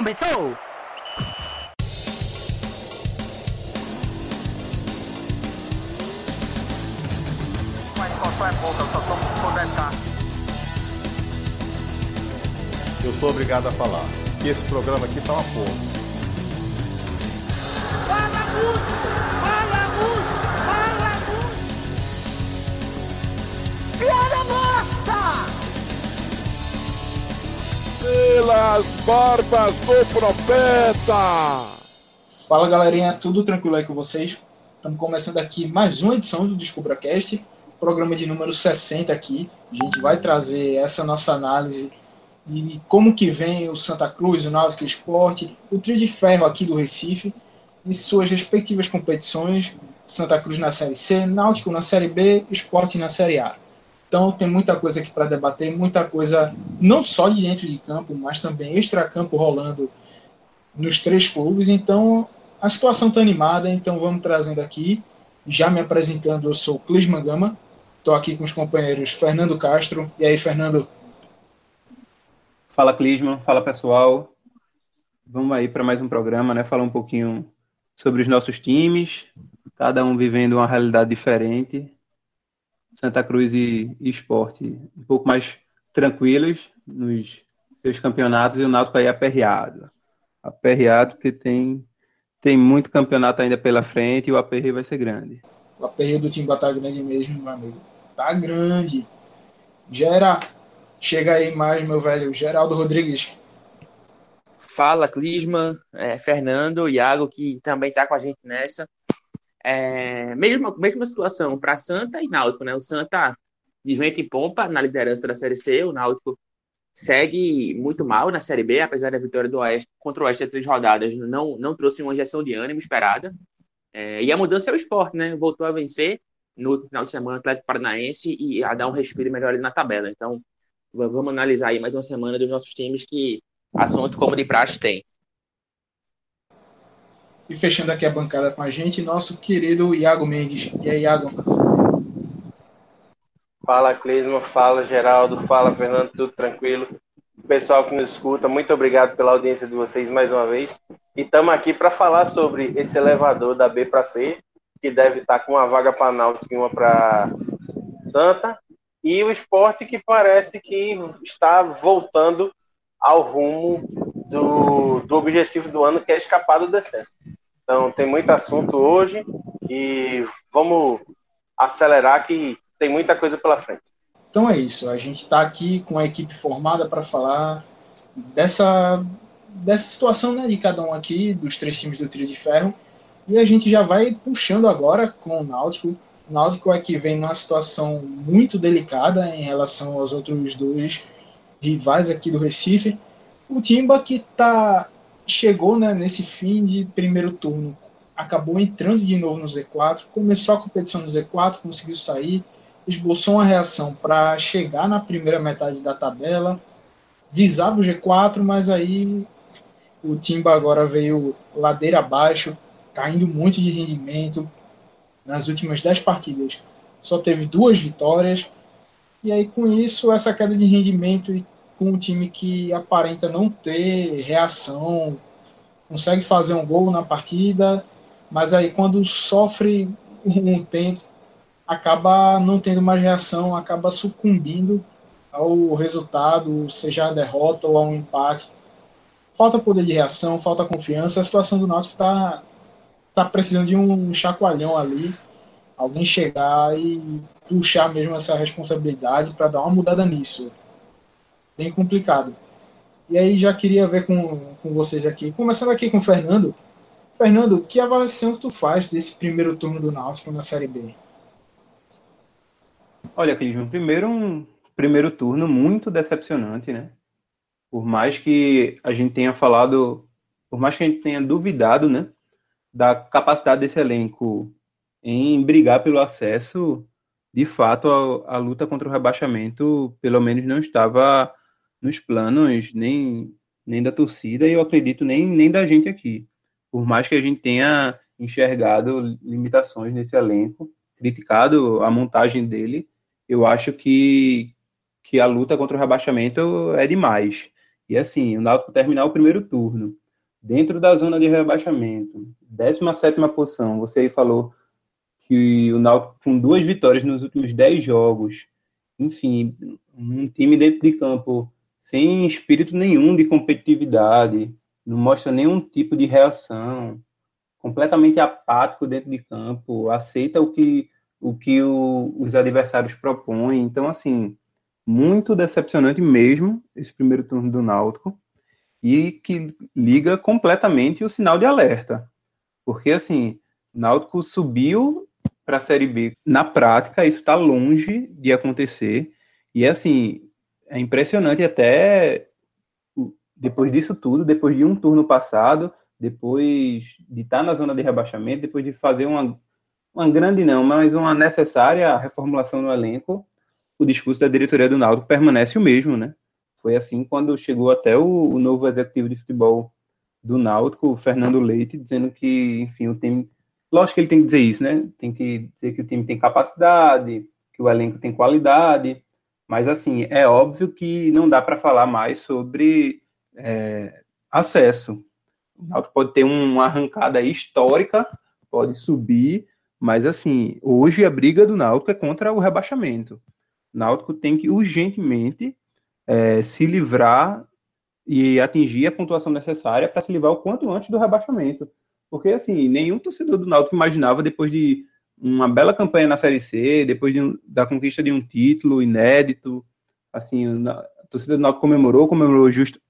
começou! Mas qual é pouca, eu só tomo se 10k. Eu sou obrigado a falar que esse programa aqui tá uma porra. Fala muito! Pelas barbas do profeta! Fala galerinha, tudo tranquilo aí com vocês? Estamos começando aqui mais uma edição do DescubraCast, programa de número 60 aqui. A gente vai trazer essa nossa análise de como que vem o Santa Cruz, o Náutico Esporte, o trio de ferro aqui do Recife, em suas respectivas competições, Santa Cruz na Série C, Náutico na Série B, Esporte na Série A. Então tem muita coisa aqui para debater, muita coisa não só de dentro de campo, mas também extra-campo rolando nos três clubes. Então a situação está animada, então vamos trazendo aqui. Já me apresentando, eu sou Clisman Gama, estou aqui com os companheiros Fernando Castro. E aí, Fernando? Fala, Clisman. Fala, pessoal. Vamos aí para mais um programa, né? Falar um pouquinho sobre os nossos times, cada um vivendo uma realidade diferente. Santa Cruz e, e Esporte um pouco mais tranquilos nos seus campeonatos e o Náutico aí aperreado. Aperreado porque tem, tem muito campeonato ainda pela frente e o aperreio vai ser grande. O aperreio do Timba tá grande mesmo, meu amigo. Tá grande. Gera, chega aí mais, meu velho. Geraldo Rodrigues. Fala, Clisman, é, Fernando, Iago, que também está com a gente nessa. É, mesma, mesma situação para Santa e Náutico, né? O Santa de vento em pompa na liderança da Série C, o Náutico segue muito mal na Série B, apesar da vitória do Oeste contra o Oeste três rodadas, não, não trouxe uma injeção de ânimo esperada. É, e a mudança é o esporte, né? Voltou a vencer no final de semana o Atlético Paranaense e a dar um respiro melhor ali na tabela. Então, vamos analisar aí mais uma semana dos nossos times que assunto como de praxe tem. E fechando aqui a bancada com a gente, nosso querido Iago Mendes. E aí, Iago? Fala, Clisma, fala, Geraldo, fala, Fernando, tudo tranquilo? Pessoal que nos escuta, muito obrigado pela audiência de vocês mais uma vez. E estamos aqui para falar sobre esse elevador da B para C, que deve estar com uma vaga para Náutico e uma para Santa, e o esporte que parece que está voltando ao rumo do, do objetivo do ano, que é escapar do descenso. Então, tem muito assunto hoje e vamos acelerar que tem muita coisa pela frente. Então é isso, a gente está aqui com a equipe formada para falar dessa, dessa situação né, de cada um aqui, dos três times do Trio de Ferro, e a gente já vai puxando agora com o Náutico. O Náutico é que vem numa situação muito delicada em relação aos outros dois rivais aqui do Recife. O Timba que tá, chegou né, nesse fim de primeiro turno, acabou entrando de novo no Z4, começou a competição no Z4, conseguiu sair, esboçou uma reação para chegar na primeira metade da tabela, visava o G4, mas aí o Timba agora veio ladeira abaixo, caindo muito de rendimento nas últimas 10 partidas. Só teve duas vitórias, e aí com isso, essa queda de rendimento e com um time que aparenta não ter reação, consegue fazer um gol na partida, mas aí quando sofre um tempo, acaba não tendo mais reação, acaba sucumbindo ao resultado, seja a derrota ou a um empate. Falta poder de reação, falta confiança. A situação do Náutico está tá precisando de um chacoalhão ali, alguém chegar e puxar mesmo essa responsabilidade para dar uma mudada nisso. Bem complicado. E aí já queria ver com, com vocês aqui, começando aqui com o Fernando. Fernando, que avaliação que tu faz desse primeiro turno do Náutico na Série B? Olha, Clisman, primeiro um primeiro turno muito decepcionante, né? Por mais que a gente tenha falado, por mais que a gente tenha duvidado, né, da capacidade desse elenco em brigar pelo acesso, de fato a, a luta contra o rebaixamento, pelo menos não estava nos planos nem, nem da torcida e eu acredito nem, nem da gente aqui. Por mais que a gente tenha enxergado limitações nesse elenco, criticado a montagem dele, eu acho que, que a luta contra o rebaixamento é demais. E assim, o Náutico terminar o primeiro turno dentro da zona de rebaixamento, 17 posição, você aí falou que o Náutico com duas vitórias nos últimos 10 jogos, enfim, um time dentro de campo sem espírito nenhum de competitividade, não mostra nenhum tipo de reação, completamente apático dentro de campo, aceita o que, o que o, os adversários propõem. Então, assim, muito decepcionante mesmo esse primeiro turno do Náutico e que liga completamente o sinal de alerta. Porque, assim, o Náutico subiu para a Série B. Na prática, isso está longe de acontecer. E, assim, é impressionante até depois disso tudo, depois de um turno passado, depois de estar tá na zona de rebaixamento, depois de fazer uma, uma grande não, mas uma necessária reformulação no elenco, o discurso da diretoria do Náutico permanece o mesmo, né? Foi assim quando chegou até o, o novo executivo de futebol do Náutico, Fernando Leite, dizendo que, enfim, o time. Lógico que ele tem que dizer isso, né? Tem que dizer que o time tem capacidade, que o elenco tem qualidade, mas, assim, é óbvio que não dá para falar mais sobre é, acesso. O Náutico pode ter uma arrancada histórica, pode subir, mas, assim, hoje a briga do Náutico é contra o rebaixamento. O Náutico tem que urgentemente é, se livrar e atingir a pontuação necessária para se livrar o quanto antes do rebaixamento. Porque, assim, nenhum torcedor do Náutico imaginava, depois de uma bela campanha na Série C, depois de, da conquista de um título inédito, assim, a torcida do Náutico comemorou, comemorou justo,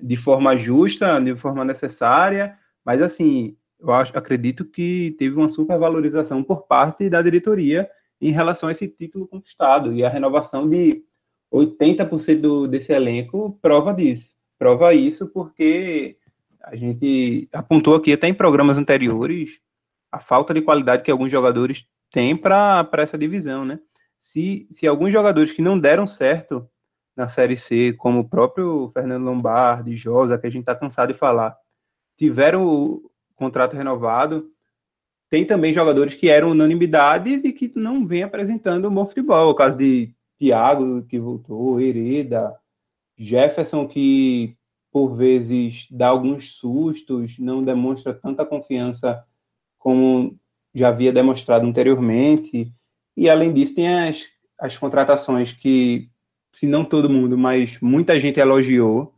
de forma justa, de forma necessária, mas, assim, eu acho, acredito que teve uma supervalorização por parte da diretoria em relação a esse título conquistado e a renovação de 80% do, desse elenco prova disso. Prova isso porque a gente apontou aqui até em programas anteriores a falta de qualidade que alguns jogadores têm para essa divisão, né? Se, se alguns jogadores que não deram certo na Série C, como o próprio Fernando Lombardi, Josa, que a gente está cansado de falar, tiveram o contrato renovado, tem também jogadores que eram unanimidades e que não vêm apresentando um bom futebol. O caso de Thiago, que voltou, Hereda, Jefferson, que por vezes dá alguns sustos, não demonstra tanta confiança como já havia demonstrado anteriormente. E além disso, tem as, as contratações que, se não todo mundo, mas muita gente elogiou.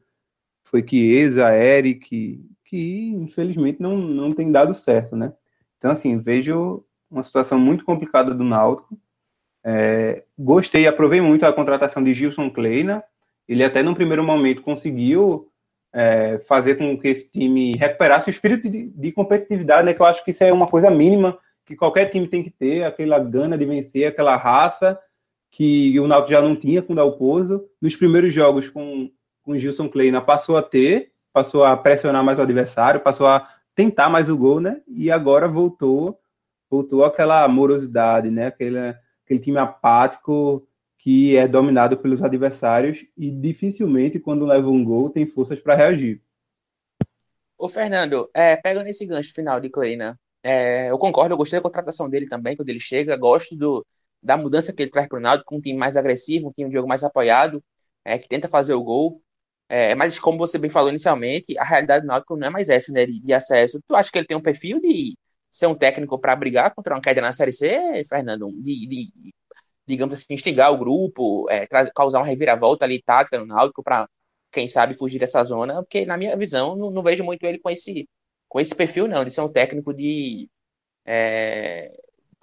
Foi Chiesa, Eric, que infelizmente não, não tem dado certo, né? Então, assim, vejo uma situação muito complicada do Náutico. É, gostei, aprovei muito a contratação de Gilson Kleina. Ele até no primeiro momento conseguiu é, fazer com que esse time recuperasse o espírito de, de, competitividade, né? Que eu acho que isso é uma coisa mínima que qualquer time tem que ter, aquela gana de vencer, aquela raça que o Náutico já não tinha com o Dalpozo. Nos primeiros jogos com, com o Gilson Kleina passou a ter, passou a pressionar mais o adversário, passou a tentar mais o gol, né? E agora voltou, voltou aquela amorosidade, né? Aquele, aquele time apático que é dominado pelos adversários e dificilmente, quando leva um gol, tem forças para reagir. Ô, Fernando, é, pegando esse gancho final de Kleina, é, eu concordo, eu gostei da contratação dele também, quando ele chega, gosto do, da mudança que ele traz para o Náutico, um time mais agressivo, um time de jogo mais apoiado, é, que tenta fazer o gol. É, mas como você bem falou inicialmente, a realidade do Náutico não é mais essa, né, de, de acesso. Tu acha que ele tem um perfil de ser um técnico para brigar contra uma queda na Série C, Fernando? De, de, digamos assim, instigar o grupo, é, causar uma reviravolta ali tática no Náutico para, quem sabe, fugir dessa zona? Porque, na minha visão, não, não, vejo muito ele com esse, com esse perfil, não, de ser um técnico de é,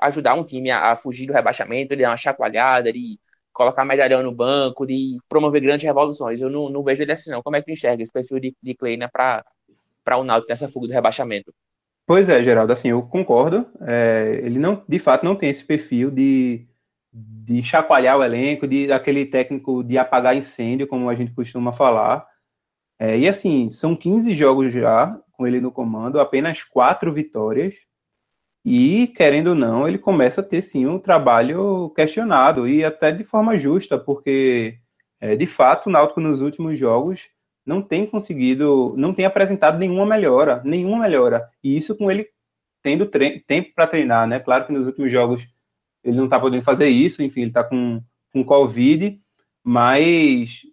ajudar um time a, a, fugir do rebaixamento, de dar uma chacoalhada, de colocar medalhão no banco, de promover grandes revoluções. Eu não, não vejo ele assim, não. Como é que tu enxerga esse perfil de, de Kleina para o Náutico nessa fuga do rebaixamento? Pois é, Geraldo, assim, eu concordo. É, ele não, de fato, não tem esse perfil de, de chacoalhar o elenco, de aquele técnico de apagar incêndio, como a gente costuma falar. É, e assim, são 15 jogos já com ele no comando, apenas quatro vitórias. E, querendo ou não, ele começa a ter sim um trabalho questionado e até de forma justa, porque é, de fato o Náutico nos últimos jogos não tem conseguido, não tem apresentado nenhuma melhora, nenhuma melhora. E isso com ele tendo tempo para treinar, né? Claro que nos últimos jogos ele não está podendo fazer isso, enfim, ele está com, com Covid, mas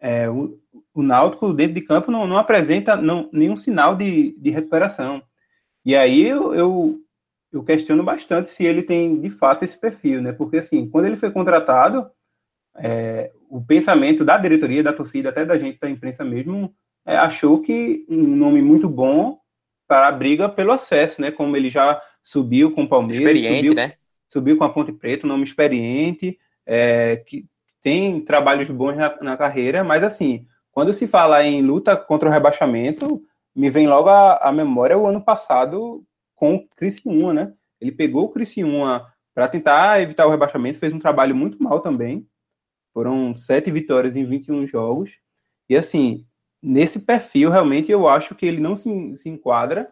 é, o, o Náutico dentro de campo não, não apresenta não, nenhum sinal de, de recuperação. E aí eu, eu, eu, questiono bastante se ele tem de fato esse perfil, né? Porque assim, quando ele foi contratado, é, o pensamento da diretoria, da torcida, até da gente da imprensa mesmo, é, achou que um nome muito bom para a briga pelo acesso, né? Como ele já subiu com o Palmeiras, experiente, subiu, né? Subiu com a Ponte Preta, um nome experiente, é, que tem trabalhos bons na, na, carreira, mas assim, quando se fala em luta contra o rebaixamento, me vem logo à, memória o ano passado com o Criciúma, né? Ele pegou o Criciúma para tentar evitar o rebaixamento, fez um trabalho muito mal também. Foram sete vitórias em 21 jogos. E assim, nesse perfil, realmente, eu acho que ele não se, se enquadra,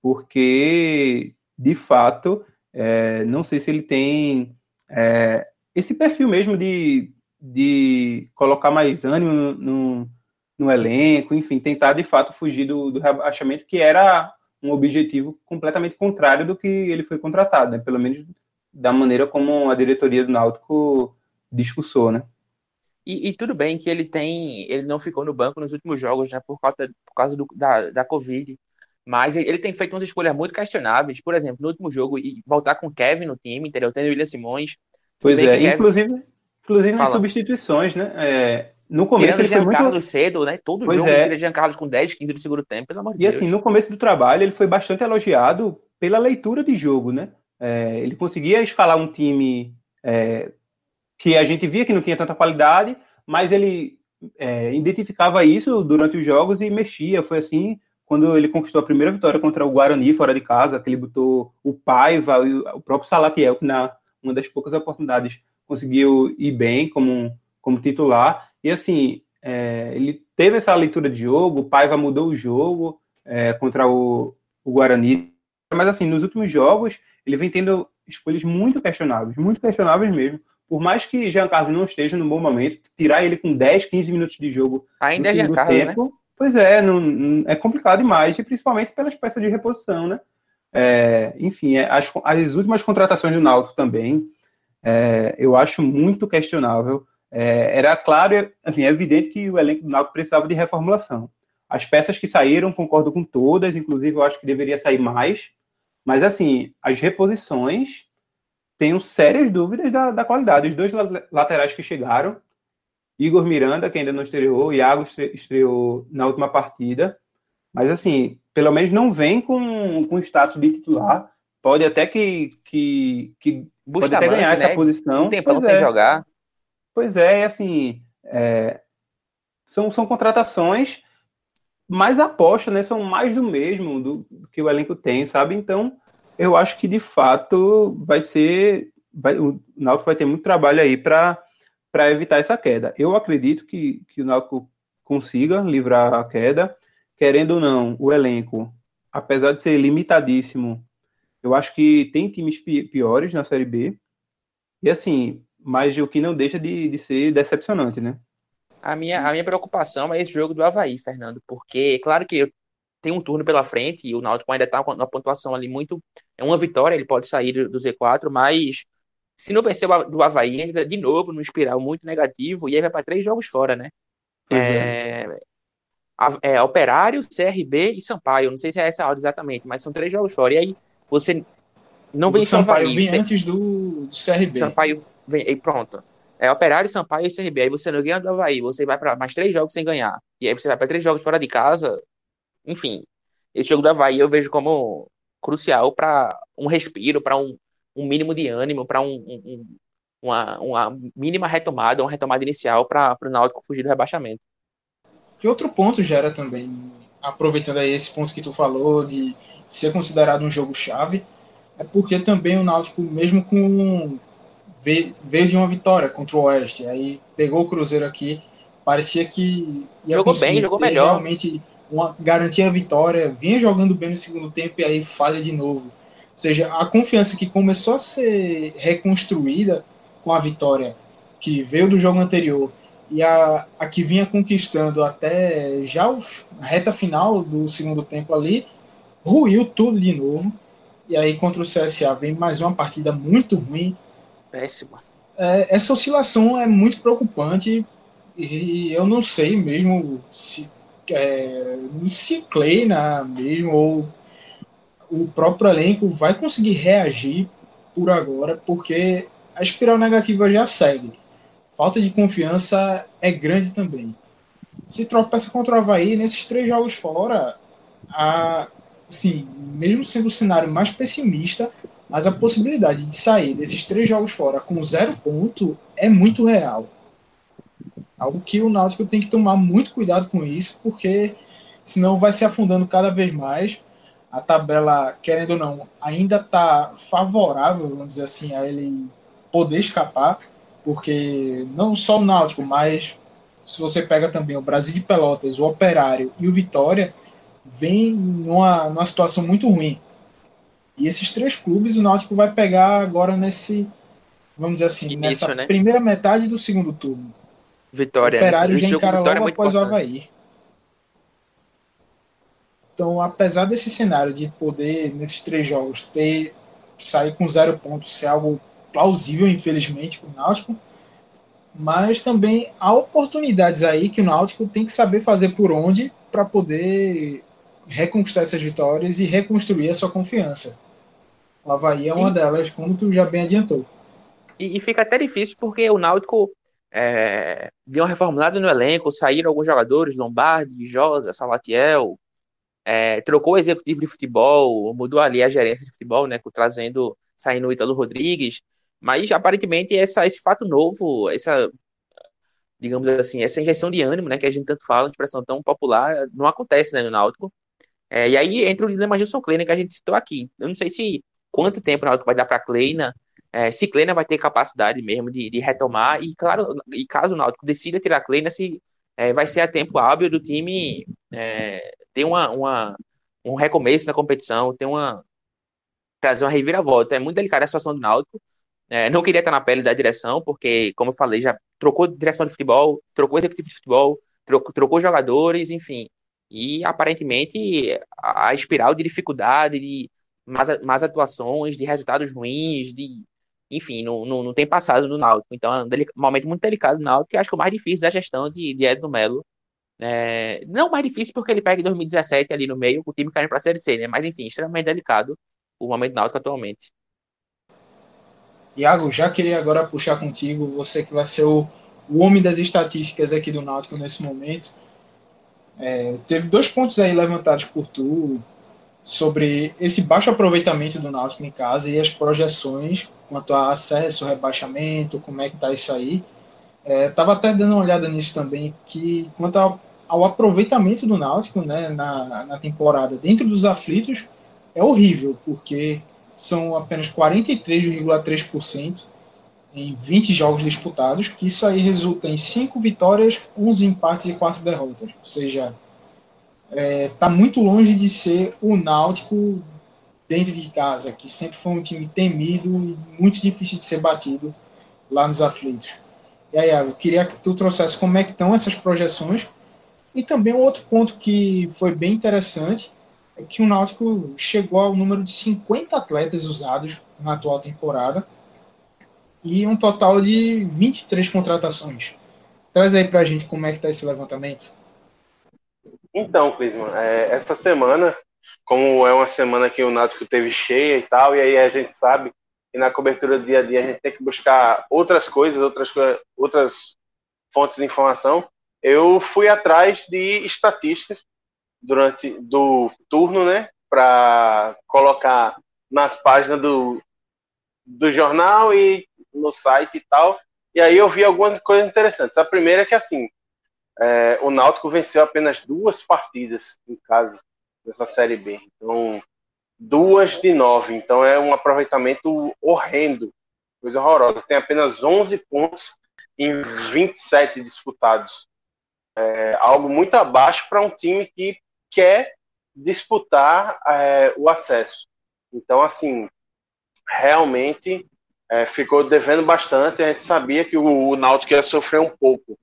porque, de fato, é, não sei se ele tem é, esse perfil mesmo de, de colocar mais ânimo no, no, no, elenco, enfim, tentar, de fato, fugir do, do rebaixamento, que era um objetivo completamente contrário do que ele foi contratado, né? pelo menos da maneira como a diretoria do Náutico discursou, né? E, e, tudo bem que ele tem, ele não ficou no banco nos últimos jogos, né, por causa, por causa do, da, da Covid. Mas ele, tem feito umas escolhas muito questionáveis. Por exemplo, no último jogo, e voltar com o Kevin no time, entendeu? Tendo o William Simões. Pois é, Kevin... inclusive, inclusive nas substituições, né? É, no começo Tirando ele foi muito... muito... cedo, né? Todo pois jogo é. ele Jean Carlos com 10, 15 do segundo tempo, pelo amor de e, Deus. E assim, no começo do trabalho, ele foi bastante elogiado pela leitura de jogo, né? É, ele conseguia escalar um time é, que a gente via que não tinha tanta qualidade, mas ele é, identificava isso durante os jogos e mexia. Foi assim quando ele conquistou a primeira vitória contra o Guarani fora de casa, que ele botou o Paiva e o próprio Salatiel, que na uma das poucas oportunidades conseguiu ir bem como, como titular. E assim, é, ele teve essa leitura de jogo, o Paiva mudou o jogo é, contra o, o Guarani. Mas assim, nos últimos jogos, ele vem tendo escolhas muito questionáveis, muito questionáveis mesmo por mais que Jean Carlos não esteja no bom momento, tirar ele com 10, 15 minutos de jogo ainda é Jean Carlos, tempo, né? Pois é, não, é complicado demais, e principalmente pelas peças de reposição, né? É, enfim, é, as, as últimas contratações do Náutico também, é, eu acho muito questionável. É, era claro, assim, é evidente que o elenco do Náutico precisava de reformulação. As peças que saíram, concordo com todas, inclusive eu acho que deveria sair mais, mas assim, as reposições tenho sérias dúvidas da, da qualidade. Os dois laterais que chegaram, Igor Miranda, que ainda não estreou, Iago estreou na última partida, mas assim, pelo menos não vem com, com status de titular. Pode até que, que, que pode até ganhar né? essa posição. Um tempão sem é. jogar. Pois é, assim, é, são, são contratações mais aposta, né? São mais do mesmo do, do que o elenco tem, sabe? Então, eu acho que de fato vai ser. Vai, o Náutico vai ter muito trabalho aí para evitar essa queda. Eu acredito que, que o Náutico consiga livrar a queda. Querendo ou não, o elenco, apesar de ser limitadíssimo, eu acho que tem times piores na Série B. E assim, mas o que não deixa de, de ser decepcionante, né? A minha, a minha preocupação é esse jogo do Havaí, Fernando, porque, claro que tem um turno pela frente e o Náutico ainda está com uma pontuação ali muito. É uma vitória, ele pode sair do Z4, mas se não vencer do Havaí, ainda de novo num espiral muito negativo, e aí vai para três jogos fora, né? É, é, é, Operário, CRB e Sampaio. Não sei se é essa a ordem exatamente, mas são três jogos fora. E aí você não vem Sampaio Havaí, vem antes do, do CRB. Sampaio vem, e pronto. É Operário, Sampaio e CRB. Aí você não ganha do Havaí, você vai para mais três jogos sem ganhar. E aí você vai para três jogos fora de casa. Enfim, esse jogo do Havaí eu vejo como crucial para um respiro, para um, um mínimo de ânimo, para um, um, uma, uma mínima retomada, uma retomada inicial para o Náutico fugir do rebaixamento. E outro ponto gera também, aproveitando aí esse ponto que tu falou de ser considerado um jogo chave, é porque também o Náutico, mesmo com veio de uma vitória contra o Oeste, aí pegou o Cruzeiro aqui, parecia que ia jogou bem, jogou melhor. realmente uma, garantia a vitória, vinha jogando bem no segundo tempo e aí falha de novo. Ou seja, a confiança que começou a ser reconstruída com a vitória que veio do jogo anterior e a, a que vinha conquistando até já o, a reta final do segundo tempo ali, ruiu tudo de novo. E aí contra o CSA vem mais uma partida muito ruim. Péssima. É, essa oscilação é muito preocupante e eu não sei mesmo se, é, se Kleina mesmo ou o próprio elenco vai conseguir reagir por agora, porque a espiral negativa já segue. Falta de confiança é grande também. Se tropeça contra o Havaí, nesses três jogos fora, a, sim, mesmo sendo o cenário mais pessimista, mas a possibilidade de sair desses três jogos fora com zero ponto é muito real. Algo que o Náutico tem que tomar muito cuidado com isso, porque senão vai se afundando cada vez mais. A tabela, querendo ou não, ainda está favorável, vamos dizer assim, a ele poder escapar, porque não só o Náutico, mas se você pega também o Brasil de Pelotas, o Operário e o Vitória, vem numa, numa situação muito ruim. E esses três clubes o Náutico vai pegar agora nesse, vamos dizer assim, Início, nessa né? primeira metade do segundo turno. Vitória. O Operário já encara logo é após o Havaí. Então, apesar desse cenário de poder, nesses três jogos, ter sair com zero pontos, ser algo plausível, infelizmente, para o Náutico, mas também há oportunidades aí que o Náutico tem que saber fazer por onde para poder reconquistar essas vitórias e reconstruir a sua confiança. O Havaí é uma e, delas, como tu já bem adiantou. E, e fica até difícil porque o Náutico é, deu uma reformulada no elenco, saíram alguns jogadores, Lombardi, Josa, Salatiel, é, trocou o executivo de futebol, mudou ali a gerência de futebol, né, trazendo, saindo o Ítalo Rodrigues, mas aparentemente essa, esse fato novo, essa, digamos assim, essa injeção de ânimo, né, que a gente tanto fala, expressão tão popular, não acontece, né, no Náutico. É, e aí entra o dilema Gilson Kleina que a gente citou aqui. Eu não sei se quanto tempo o Náutico vai dar para Kleina, é, se Kleina vai ter capacidade mesmo de, de, retomar, e claro, e caso o Náutico decida tirar Kleina, se é, vai ser a tempo hábil do time é, ter uma, uma, um recomeço na competição, ter uma trazer uma reviravolta. É muito delicada a situação do Náutico. É, não queria estar na pele da direção, porque, como eu falei, já trocou direção de futebol, trocou executivo de futebol, trocou, trocou jogadores, enfim. E aparentemente a, espiral de dificuldade, de más, más atuações, de resultados ruins, de enfim, não, não, não tem passado no Náutico. Então é um momento muito delicado do Náutico, que acho que é o mais difícil da gestão de, de Edno Melo. É, não mais difícil porque ele pega em 2017 ali no meio, o time caindo para a Série C, né? Mas enfim, extremamente delicado o momento do Náutico atualmente. Iago, já queria agora puxar contigo, você que vai ser o, o homem das estatísticas aqui do Náutico nesse momento. É, teve dois pontos aí levantados por tu sobre esse baixo aproveitamento do Náutico em casa e as projeções quanto a acesso, rebaixamento, como é que tá isso aí. Estava é, até dando uma olhada nisso também, que quanto ao, ao aproveitamento do Náutico né, na, na temporada dentro dos aflitos, é horrível, porque são apenas 43,3% em 20 jogos disputados, que isso aí resulta em 5 vitórias, 11 empates e 4 derrotas. Ou seja, está é, muito longe de ser o Náutico dentro de casa, que sempre foi um time temido e muito difícil de ser batido lá nos aflitos. E aí, eu queria que tu trouxesse como é que estão essas projeções e também um outro ponto que foi bem interessante é que o Náutico chegou ao número de 50 atletas usados na atual temporada e um total de 23 contratações. Traz aí para a gente como é que está esse levantamento. Então, Clisman, é, essa semana como é uma semana que o Náutico teve cheia e tal, e aí a gente sabe que na cobertura do dia a dia a gente tem que buscar outras coisas, outras, outras fontes de informação. Eu fui atrás de estatísticas durante do turno, né, para colocar nas páginas do, do jornal e no site e tal. E aí eu vi algumas coisas interessantes. A primeira é que assim, é, o Náutico venceu apenas duas partidas em casa dessa Série B. Então, duas de nove. Então, é um aproveitamento horrendo, coisa horrorosa. Tem apenas 11 pontos em 27 disputados. É algo muito abaixo para um time que quer disputar é, o acesso. Então, assim, realmente é, ficou devendo bastante. A gente sabia que o, o Náutico ia sofrer um pouco.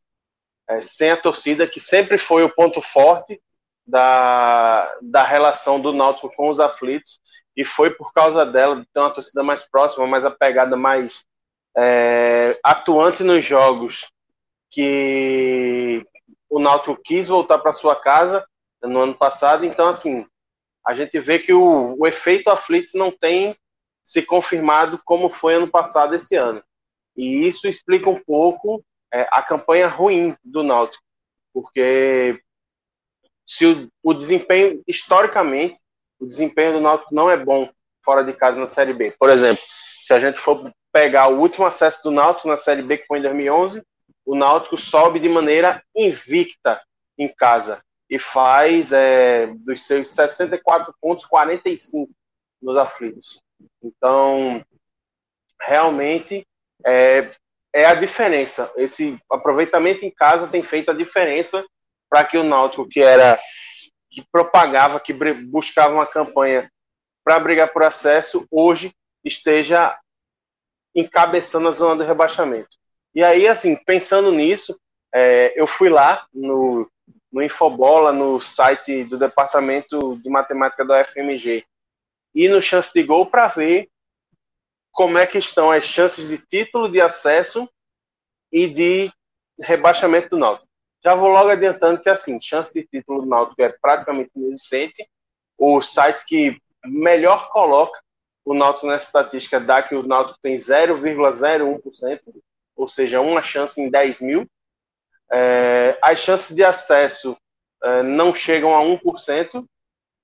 É, sem a torcida, que sempre foi o ponto forte da, da relação do Náutico com os aflitos e foi por causa dela de ter uma torcida mais próxima, mais apegada, mais é, atuante nos jogos que o Náutico quis voltar para sua casa no ano passado, então assim, a gente vê que o, o efeito aflitos não tem se confirmado como foi ano passado esse ano. E isso explica um pouco é, a campanha ruim do Náutico, porque se o, o, desempenho, historicamente, o desempenho do Náutico não é bom fora de casa na Série B. Por exemplo, se a gente for pegar o último acesso do Náutico na Série B, que foi em 2011, o Náutico sobe de maneira invicta em casa e faz é, dos seus 64 pontos, 45 nos aflitos. Então, realmente é, é a diferença. Esse aproveitamento em casa tem feito a diferença para que o Náutico, que era que propagava, que buscava uma campanha para brigar por acesso, hoje esteja encabeçando a zona do rebaixamento. E aí, assim, pensando nisso, é, eu fui lá no, no Infobola, no site do Departamento de Matemática da UFMG, e no Chance de Gol para ver como é que estão as chances de título, de acesso e de rebaixamento do Náutico. Já vou logo adiantando que, assim, chance de título do Náutico é praticamente inexistente. O site que melhor coloca o Náutico nessa estatística dá que o Náutico tem 0,01%, ou seja, uma chance em 10 mil. É, as chances de acesso é, não chegam a 1%,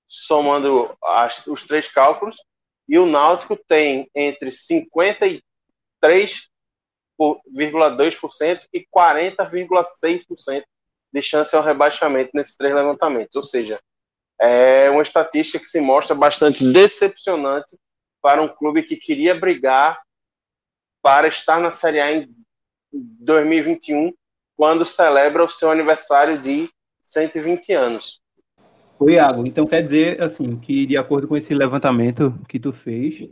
somando as, os três cálculos, e o Náutico tem entre 53,2% e 40,6% de chance ao rebaixamento nesses três levantamentos. Ou seja, é uma estatística que se mostra bastante decepcionante para um clube que queria brigar para estar na Série A em 2021, quando celebra o seu aniversário de 120 anos. Oi, Iago. Então quer dizer assim que de acordo com esse levantamento que tu fez,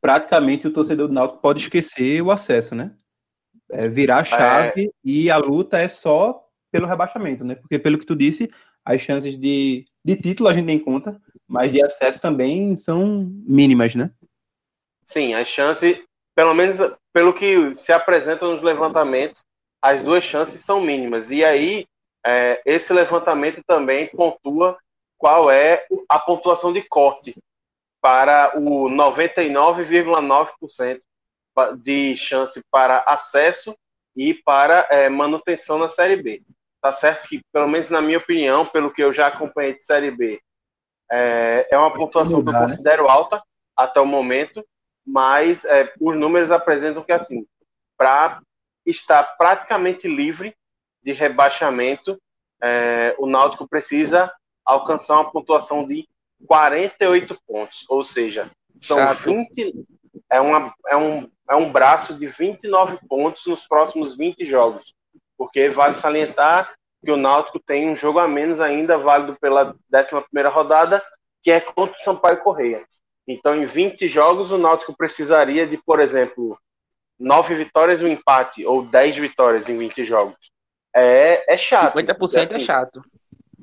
praticamente o torcedor do Náutico pode esquecer o acesso, né? É virar a chave é... e a luta é só pelo rebaixamento, né? Porque pelo que tu disse, as chances de, de título a gente tem em conta, mas de acesso também são mínimas, né? Sim, as chances, pelo menos pelo que se apresenta nos levantamentos, as duas chances são mínimas. E aí, é, esse levantamento também pontua qual é a pontuação de corte para o 99,9% de chance para acesso e para é, manutenção na Série B. Tá certo que, pelo menos na minha opinião, pelo que eu já acompanhei de Série B, é, é uma pontuação que eu né? considero alta até o momento, mas é, os números apresentam que, assim, para estar praticamente livre de rebaixamento, é, o Náutico precisa alcançar uma pontuação de 48 pontos, ou seja, são Chato. 20, é, uma, é, um, é um braço de 29 pontos nos próximos 20 jogos, porque vale salientar que o Náutico tem um jogo a menos ainda, válido pela 11ª rodada, que é contra o Sampaio Correia. Então, em 20 jogos, o Náutico precisaria de, por exemplo, 9 vitórias e um empate, ou 10 vitórias em 20 jogos. É, é chato. 50% é, assim, é chato.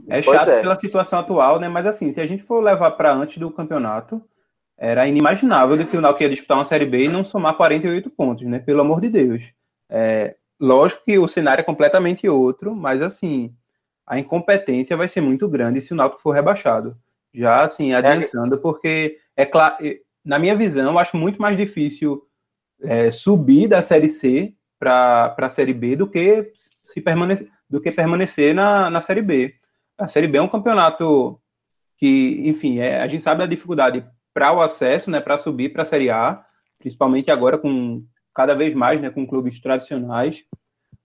É chato é. pela situação atual, né? Mas assim, se a gente for levar para antes do campeonato, era inimaginável de que o Náutico ia disputar uma Série B e não somar 48 pontos, né? Pelo amor de Deus. É, lógico que o cenário é completamente outro, mas assim, a incompetência vai ser muito grande se o Náutico for rebaixado. Já assim, adiantando, porque é claro, na minha visão, eu acho muito mais difícil é, subir da Série C para a Série B do que se permanecer, do que permanecer na, na Série B. A Série B é um campeonato que, enfim, é, a gente sabe da dificuldade para o acesso, né, para subir para a Série A, principalmente agora com cada vez mais, né, com clubes tradicionais.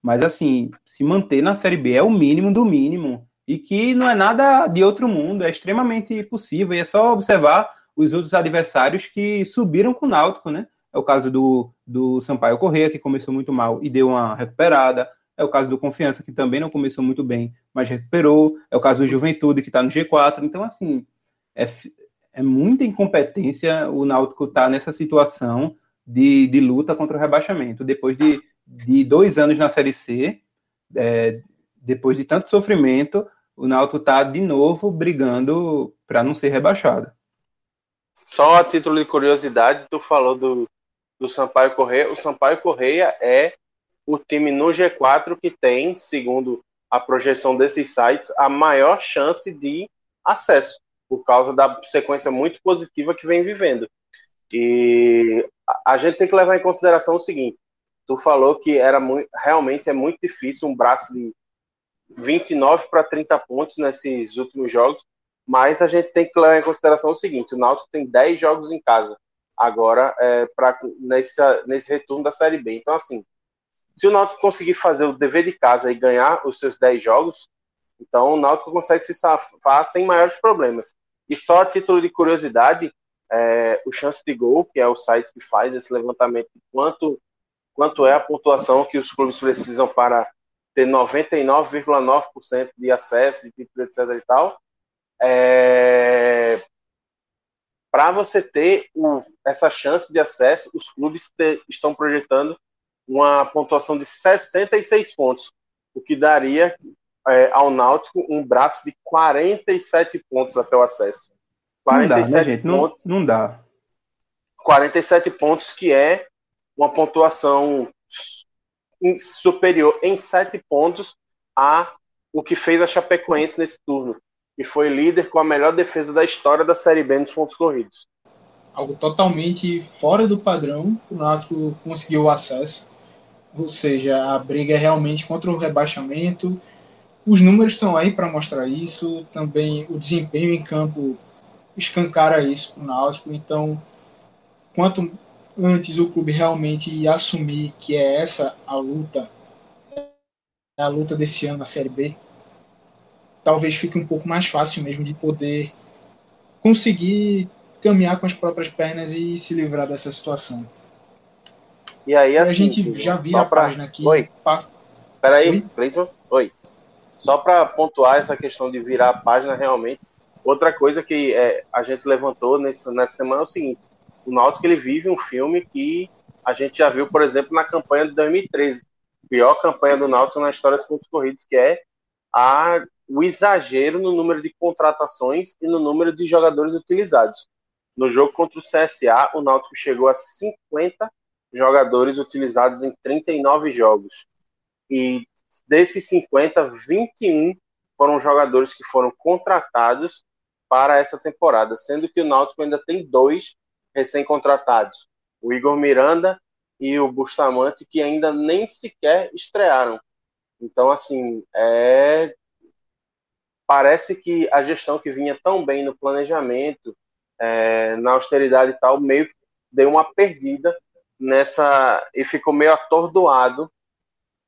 Mas assim, se manter na Série B é o mínimo do mínimo e que não é nada de outro mundo, é extremamente possível. E é só observar os outros adversários que subiram com o Náutico, né? É o caso do, do Sampaio Correia, que começou muito mal e deu uma recuperada. É o caso do Confiança, que também não começou muito bem, mas recuperou. É o caso do Juventude, que está no G4. Então, assim, é, é muita incompetência o Náutico estar tá nessa situação de, de luta contra o rebaixamento. Depois de, de dois anos na Série C, é, depois de tanto sofrimento, o Náutico está de novo brigando para não ser rebaixado. Só a título de curiosidade, tu falou do, do Sampaio Correia. O Sampaio Correia é o time no G4 que tem, segundo a projeção desses sites, a maior chance de acesso, por causa da sequência muito positiva que vem vivendo. E a gente tem que levar em consideração o seguinte: tu falou que era muito, realmente é muito difícil um braço de 29 para 30 pontos nesses últimos jogos, mas a gente tem que levar em consideração o seguinte: o Náutico tem 10 jogos em casa agora é, pra, nesse, nesse retorno da Série B. Então, assim, se o Náutico conseguir fazer o dever de casa e ganhar os seus 10 jogos, então o Náutico consegue se safar sem maiores problemas. E só a título de curiosidade, é, o Chance de Gol, que é o site que faz esse levantamento de quanto, quanto é a pontuação que os clubes precisam para ter 99,9% de acesso, de título, etc. e tal, é, para você ter o, essa chance de acesso, os clubes te, estão projetando uma pontuação de 66 pontos, o que daria é, ao Náutico um braço de 47 pontos até o acesso. 47 não dá, né, gente? Pontos, não, não dá. 47 pontos, que é uma pontuação superior em 7 pontos a o que fez a Chapecoense nesse turno, e foi líder com a melhor defesa da história da Série B nos pontos corridos. Algo totalmente fora do padrão, o Náutico conseguiu o acesso, ou seja, a briga é realmente contra o rebaixamento. Os números estão aí para mostrar isso, também o desempenho em campo escancara isso para o Náutico. Então, quanto antes o clube realmente assumir que é essa a luta, é a luta desse ano na Série B, talvez fique um pouco mais fácil mesmo de poder conseguir caminhar com as próprias pernas e se livrar dessa situação. E aí, assim, a gente já viu a pra... página aqui. Oi. Pa... Peraí, Oi? Oi. Só para pontuar essa questão de virar a página, realmente, outra coisa que é, a gente levantou nessa, nessa semana é o seguinte: o Náutico ele vive um filme que a gente já viu, por exemplo, na campanha de 2013, pior campanha do Náutico na história dos pontos corridos, que é a, o exagero no número de contratações e no número de jogadores utilizados. No jogo contra o CSA, o Náutico chegou a 50 jogadores utilizados em 39 jogos. E desses 50, 21 foram jogadores que foram contratados para essa temporada, sendo que o Náutico ainda tem dois recém-contratados, o Igor Miranda e o Bustamante, que ainda nem sequer estrearam. Então, assim, é... parece que a gestão que vinha tão bem no planejamento, é, na austeridade e tal, meio que deu uma perdida nessa e ficou meio atordoado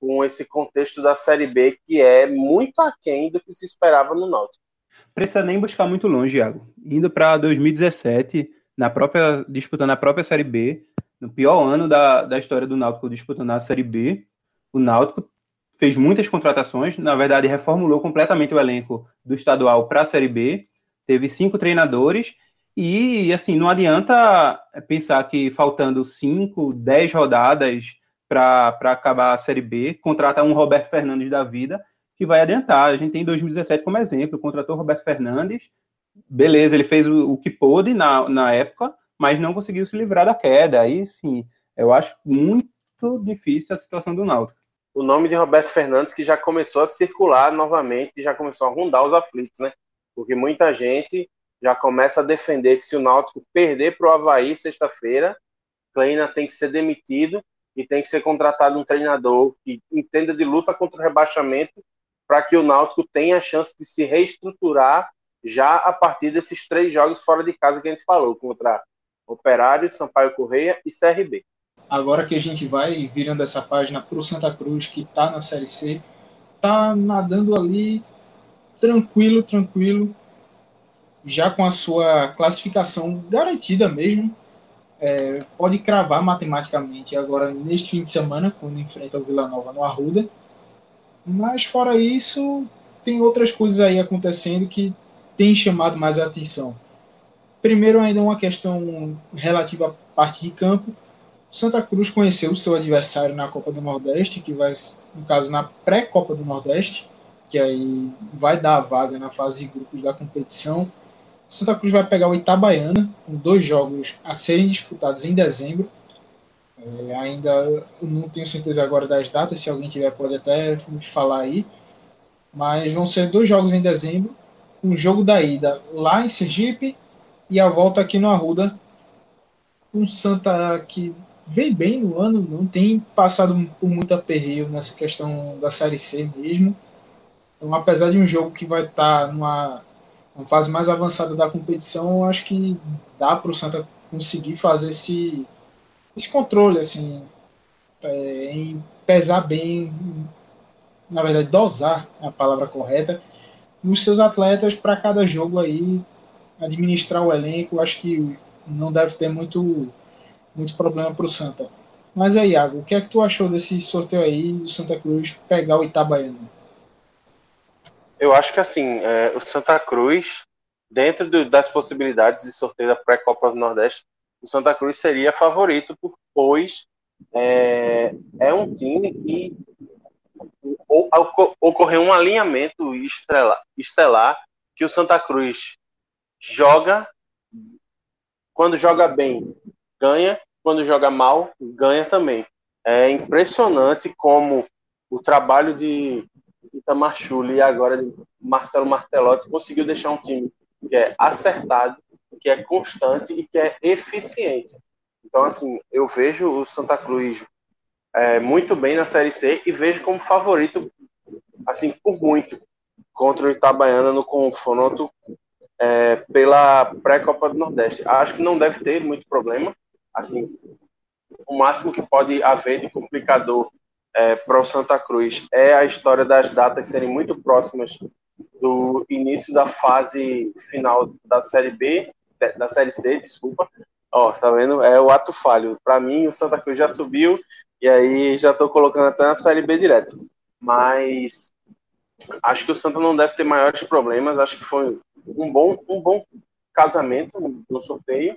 com esse contexto da Série B que é muito aquém do que se esperava no Náutico. Precisa nem buscar muito longe, Iago. Indo para 2017, na própria disputando a própria Série B, no pior ano da, da história do Náutico disputando a Série B, o Náutico fez muitas contratações, na verdade reformulou completamente o elenco do estadual para a Série B, teve cinco treinadores e, assim, não adianta pensar que faltando 5, 10 rodadas para acabar a Série B, contratar um Roberto Fernandes da vida que vai adiantar. A gente tem 2017 como exemplo, contratou o Roberto Fernandes, beleza, ele fez o, o que pôde na, na época, mas não conseguiu se livrar da queda. Aí, sim, eu acho muito difícil a situação do Náutico. O nome de Roberto Fernandes que já começou a circular novamente, já começou a rondar os aflitos, né? Porque muita gente já começa a defender que se o Náutico perder para o Havaí sexta-feira, Kleina tem que ser demitido e tem que ser contratado um treinador que entenda de luta contra o rebaixamento para que o Náutico tenha a chance de se reestruturar já a partir desses três jogos fora de casa que a gente falou, contra Operário, Sampaio Correia e CRB. Agora que a gente vai virando essa página para o Santa Cruz, que está na Série C, tá nadando ali tranquilo, tranquilo, já com a sua classificação garantida mesmo, é, pode cravar matematicamente agora neste fim de semana, quando enfrenta o Vila Nova no Arruda. Mas fora isso, tem outras coisas aí acontecendo que tem chamado mais a atenção. Primeiro, ainda uma questão relativa à parte de campo. Santa Cruz conheceu o seu adversário na Copa do Nordeste, que vai, no caso, na pré-Copa do Nordeste, que aí vai dar a vaga na fase de grupos da competição. Santa Cruz vai pegar o Itabaiana, com dois jogos a serem disputados em dezembro. É, ainda não tenho certeza agora das datas, se alguém tiver pode até me falar aí. Mas vão ser dois jogos em dezembro. Um jogo da ida lá em Sergipe e a volta aqui no Arruda. Um Santa que vem bem no ano, não tem passado por muito aperreio nessa questão da Série C mesmo. Então, apesar de um jogo que vai estar numa, numa fase mais avançada da competição, acho que dá para o Santa conseguir fazer esse, esse controle, assim, é, em pesar bem, na verdade, dosar é a palavra correta, nos seus atletas para cada jogo aí, administrar o elenco. Acho que não deve ter muito muito problema para o Santa. Mas aí, Iago, o que é que tu achou desse sorteio aí do Santa Cruz pegar o Itabaiano? Eu acho que assim, é, o Santa Cruz, dentro do, das possibilidades de sorteio da pré-Copa do Nordeste, o Santa Cruz seria favorito, pois é, é um time que ocorreu um alinhamento estelar, estelar que o Santa Cruz joga, quando joga bem, ganha, quando joga mal, ganha também. É impressionante como o trabalho de Itamar Chuli e agora de Marcelo Martelotti conseguiu deixar um time que é acertado, que é constante e que é eficiente. Então, assim, eu vejo o Santa Cruz é, muito bem na Série C e vejo como favorito, assim, por muito, contra o Itabaiana no confronto é, pela pré-Copa do Nordeste. Acho que não deve ter muito problema assim, o máximo que pode haver de complicador é, para o Santa Cruz é a história das datas serem muito próximas do início da fase final da Série B, da Série C, desculpa. Ó, tá vendo? É o ato falho. Para mim, o Santa Cruz já subiu e aí já estou colocando até na Série B direto. Mas acho que o Santa não deve ter maiores problemas. Acho que foi um bom, um bom casamento no sorteio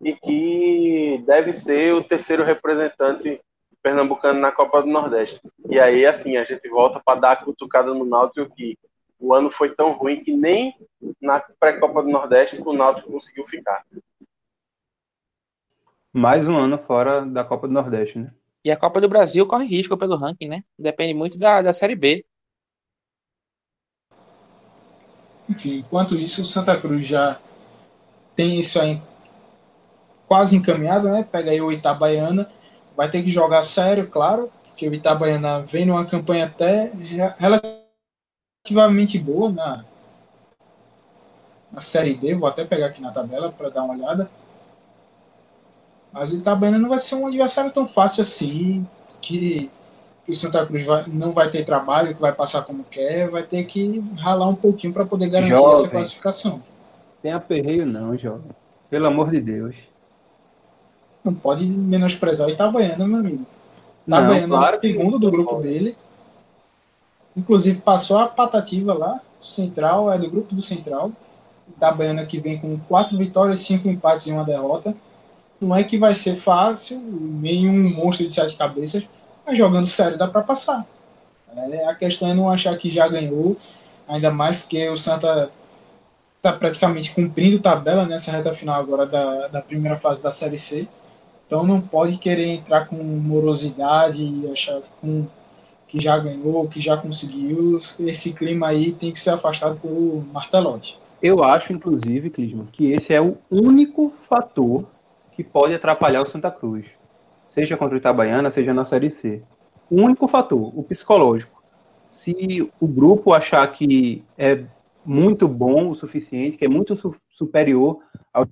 e que deve ser o terceiro representante pernambucano na Copa do Nordeste. E aí, assim, a gente volta para dar a cutucada no Náutico que o ano foi tão ruim que nem na pré-Copa do Nordeste o Náutico conseguiu ficar. Mais um ano fora da Copa do Nordeste, né? E a Copa do Brasil corre risco pelo ranking, né? Depende muito da, da Série B. Enfim, enquanto isso, o Santa Cruz já tem isso aí quase encaminhado, né? Pega aí o Itabaiana, vai ter que jogar sério, claro, porque o Itabaiana vem numa campanha até relativamente boa na, na Série D, vou até pegar aqui na tabela para dar uma olhada. Mas o Itabaiana não vai ser um adversário tão fácil assim, que, que o Santa Cruz vai, não vai ter trabalho, que vai passar como quer, vai ter que ralar um pouquinho para poder garantir jovem. essa classificação. Tem aperreio não, jovem. Pelo amor de Deus. Não pode menosprezar o Itabaiana, meu amigo. Itabaiana claro é o segundo do grupo dele. Inclusive passou a patativa lá. Central é do grupo do Central. Itabaiana que vem com quatro vitórias, cinco empates e uma derrota. Não é que vai ser fácil, meio um monstro de sete cabeças, mas jogando sério dá para passar. É, a questão é não achar que já ganhou, ainda mais porque o Santa está praticamente cumprindo tabela nessa reta final agora da, da primeira fase da Série C. Então não pode querer entrar com morosidade e achar com, que já ganhou, que já conseguiu. Esse clima aí tem que ser afastado por Martelotti. Eu acho, inclusive, Clisman, que esse é o único fator que pode atrapalhar o Santa Cruz. Seja contra o Itabaiana, seja na Série C. O único fator, o psicológico. Se o grupo achar que é muito bom o suficiente, que é muito su superior aos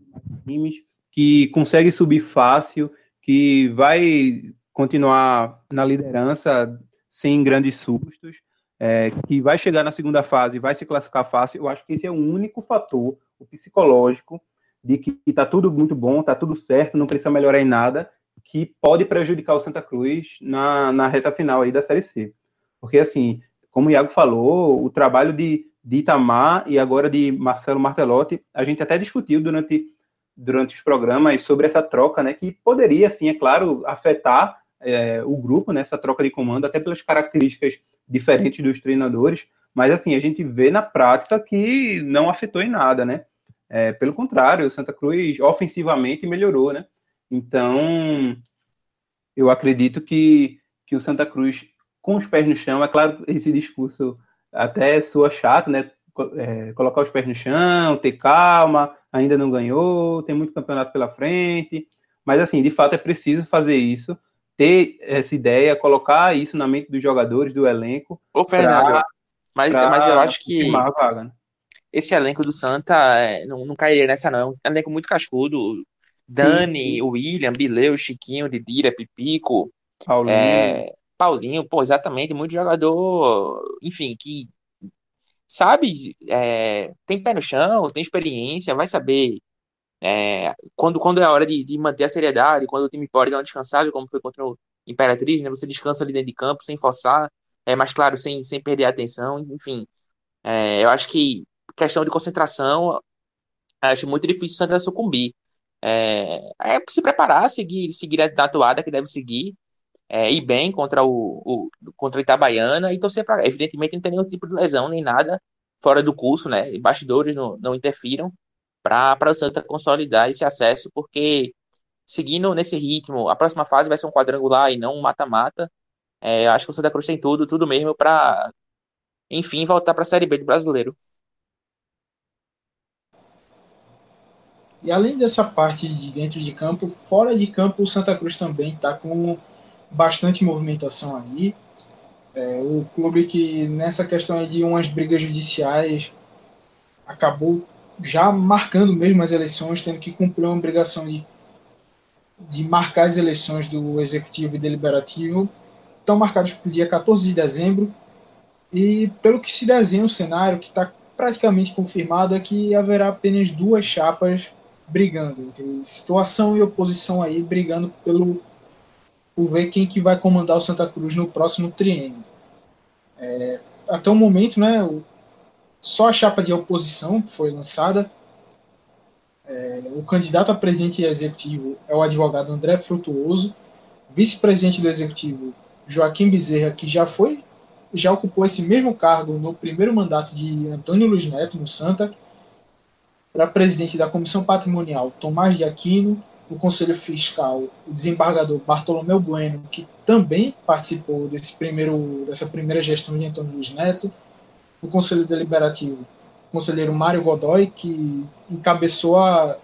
times, que consegue subir fácil, que vai continuar na liderança sem grandes sustos, é, que vai chegar na segunda fase, vai se classificar fácil. Eu acho que esse é o único fator, o psicológico, de que está tudo muito bom, está tudo certo, não precisa melhorar em nada, que pode prejudicar o Santa Cruz na, na reta final aí da Série C. Porque, assim, como o Iago falou, o trabalho de, de Itamar e agora de Marcelo Martelotti, a gente até discutiu durante durante os programas sobre essa troca, né, que poderia, sim, é claro, afetar é, o grupo né, troca de comando, até pelas características diferentes dos treinadores, mas assim, a gente vê na prática que não afetou em nada, né? É, pelo contrário, o Santa Cruz ofensivamente melhorou, né? Então, eu acredito que, que o Santa Cruz, com os pés no chão, é claro, esse discurso até soa chato, né? É, colocar os pés no chão, ter calma, ainda não ganhou, tem muito campeonato pela frente, mas assim, de fato é preciso fazer isso, ter essa ideia, colocar isso na mente dos jogadores, do elenco. Ô, Fernando, pra, mas, pra mas eu acho que vaga, né? esse elenco do Santa é, não, não cairia nessa, não. É um elenco muito cascudo. Dani, sim, William, Bileu, Chiquinho, Didira, Pipico, Paulinho. É, Paulinho, pô, exatamente, muito jogador, enfim, que sabe, é, tem pé no chão, tem experiência, vai saber é, quando, quando é a hora de, de, manter a seriedade, quando o time pode dar uma descansada, como foi contra o Imperatriz, né, você descansa ali dentro de campo, sem forçar, é, mas claro, sem, sem perder a atenção, enfim, é, eu acho que questão de concentração, acho muito difícil o Santa sucumbir. É, é se preparar, seguir, seguir a tatuada que deve seguir, é, ir bem contra o, o contra Itabaiana e torcer para. Evidentemente, não tem nenhum tipo de lesão nem nada fora do curso, né? E bastidores não, não interfiram para o Santa consolidar esse acesso, porque seguindo nesse ritmo, a próxima fase vai ser um quadrangular e não um mata-mata. É, acho que o Santa Cruz tem tudo, tudo mesmo para, enfim, voltar para a Série B do brasileiro. E além dessa parte de dentro de campo, fora de campo, o Santa Cruz também está com bastante movimentação aí. É, o clube que nessa questão de umas brigas judiciais acabou já marcando mesmo as eleições, tendo que cumprir uma obrigação de, de marcar as eleições do executivo e deliberativo. Estão marcadas para o dia 14 de dezembro. E pelo que se desenha o cenário, que está praticamente confirmado, é que haverá apenas duas chapas brigando, entre situação e oposição aí, brigando pelo por ver quem que vai comandar o Santa Cruz no próximo triênio. É, até o momento, né, só a chapa de oposição foi lançada. É, o candidato a presidente executivo é o advogado André Frutuoso, vice-presidente do executivo Joaquim Bezerra, que já foi, já ocupou esse mesmo cargo no primeiro mandato de Antônio Luiz Neto no Santa para presidente da Comissão Patrimonial Tomás de Aquino, o Conselho Fiscal, o desembargador Bartolomeu Bueno, que também participou desse primeiro, dessa primeira gestão de Antônio Luiz Neto, o Conselho Deliberativo, o conselheiro Mário Godoy, que encabeçou a,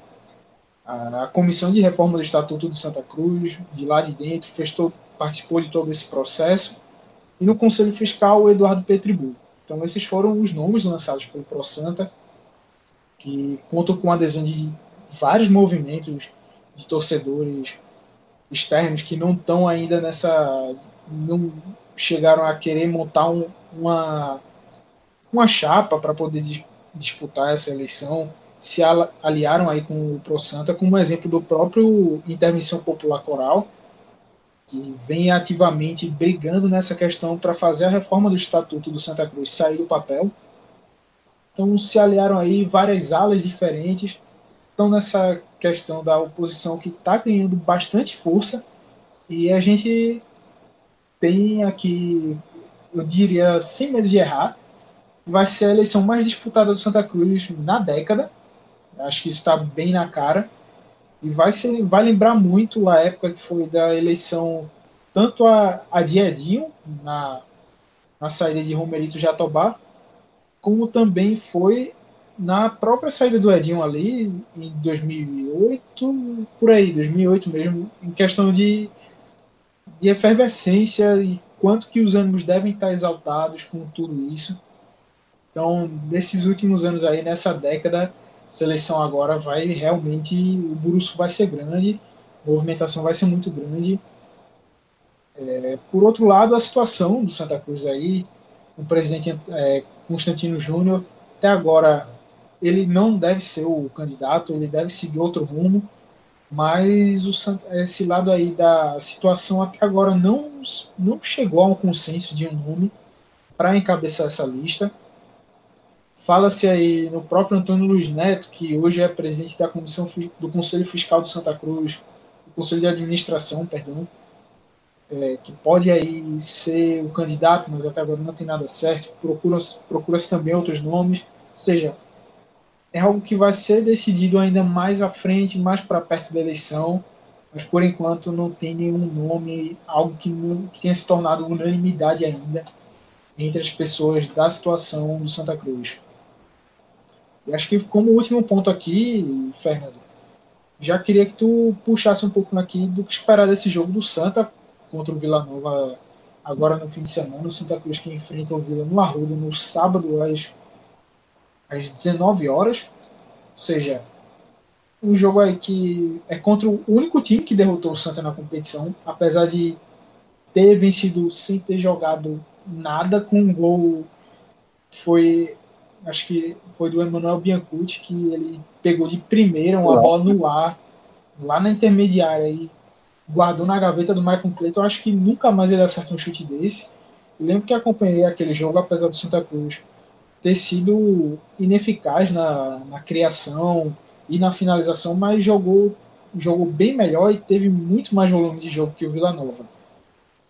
a, Comissão de Reforma do Estatuto de Santa Cruz, de lá de dentro, fez todo, participou de todo esse processo, e no Conselho Fiscal, o Eduardo Petribu. Então, esses foram os nomes lançados pelo ProSanta, que contam com a adesão de vários movimentos de torcedores externos que não estão ainda nessa. não chegaram a querer montar um, uma, uma chapa para poder disputar essa eleição, se aliaram aí com o Pro Santa, como exemplo do próprio Intervenção Popular Coral, que vem ativamente brigando nessa questão para fazer a reforma do Estatuto do Santa Cruz sair do papel então se aliaram aí várias alas diferentes. Estão nessa questão da oposição que está ganhando bastante força. E a gente tem aqui, eu diria, sem medo de errar, vai ser a eleição mais disputada do Santa Cruz na década. Acho que está bem na cara. E vai, ser, vai lembrar muito a época que foi da eleição, tanto a, a de Edinho, na, na saída de Romerito Jatobá, como também foi na própria saída do Edinho ali, em 2008, por aí, 2008 mesmo, em questão de, de efervescência e quanto que os ânimos devem estar exaltados com tudo isso. Então, nesses últimos anos aí, nessa década, seleção agora vai realmente, o buruço vai ser grande, a movimentação vai ser muito grande. É, por outro lado, a situação do Santa Cruz aí, o presidente é, Constantino Júnior, até agora ele não deve ser o candidato, ele deve seguir outro rumo, mas o, esse lado aí da situação até agora não, não chegou a um consenso de um nome para encabeçar essa lista. Fala-se aí no próprio Antônio Luiz Neto, que hoje é presidente da comissão do Conselho Fiscal de Santa Cruz, do Conselho de Administração, perdão, é, que pode aí ser o candidato, mas até agora não tem nada certo. Procura-se procura também outros nomes. Ou seja, é algo que vai ser decidido ainda mais à frente, mais para perto da eleição. mas por enquanto não tem nenhum nome, algo que, não, que tenha se tornado unanimidade ainda entre as pessoas da situação do Santa Cruz. E acho que como último ponto aqui, Fernando, já queria que tu puxasse um pouco aqui do que esperar desse jogo do Santa contra o Vila Nova agora no fim de semana. O Santa Cruz que enfrenta o Vila no Arruda no sábado às, às 19 horas. Ou seja, um jogo aí que é contra o único time que derrotou o Santa na competição, apesar de ter vencido sem ter jogado nada com um gol foi acho que foi do Emmanuel Biancucci que ele pegou de primeira uma bola no ar lá na intermediária e guardou na gaveta do Michael Clayton. Acho que nunca mais ele acerta um chute desse. Eu lembro que acompanhei aquele jogo apesar do Santa Cruz ter sido ineficaz na, na criação e na finalização mas jogou jogou bem melhor e teve muito mais volume de jogo que o Vila Nova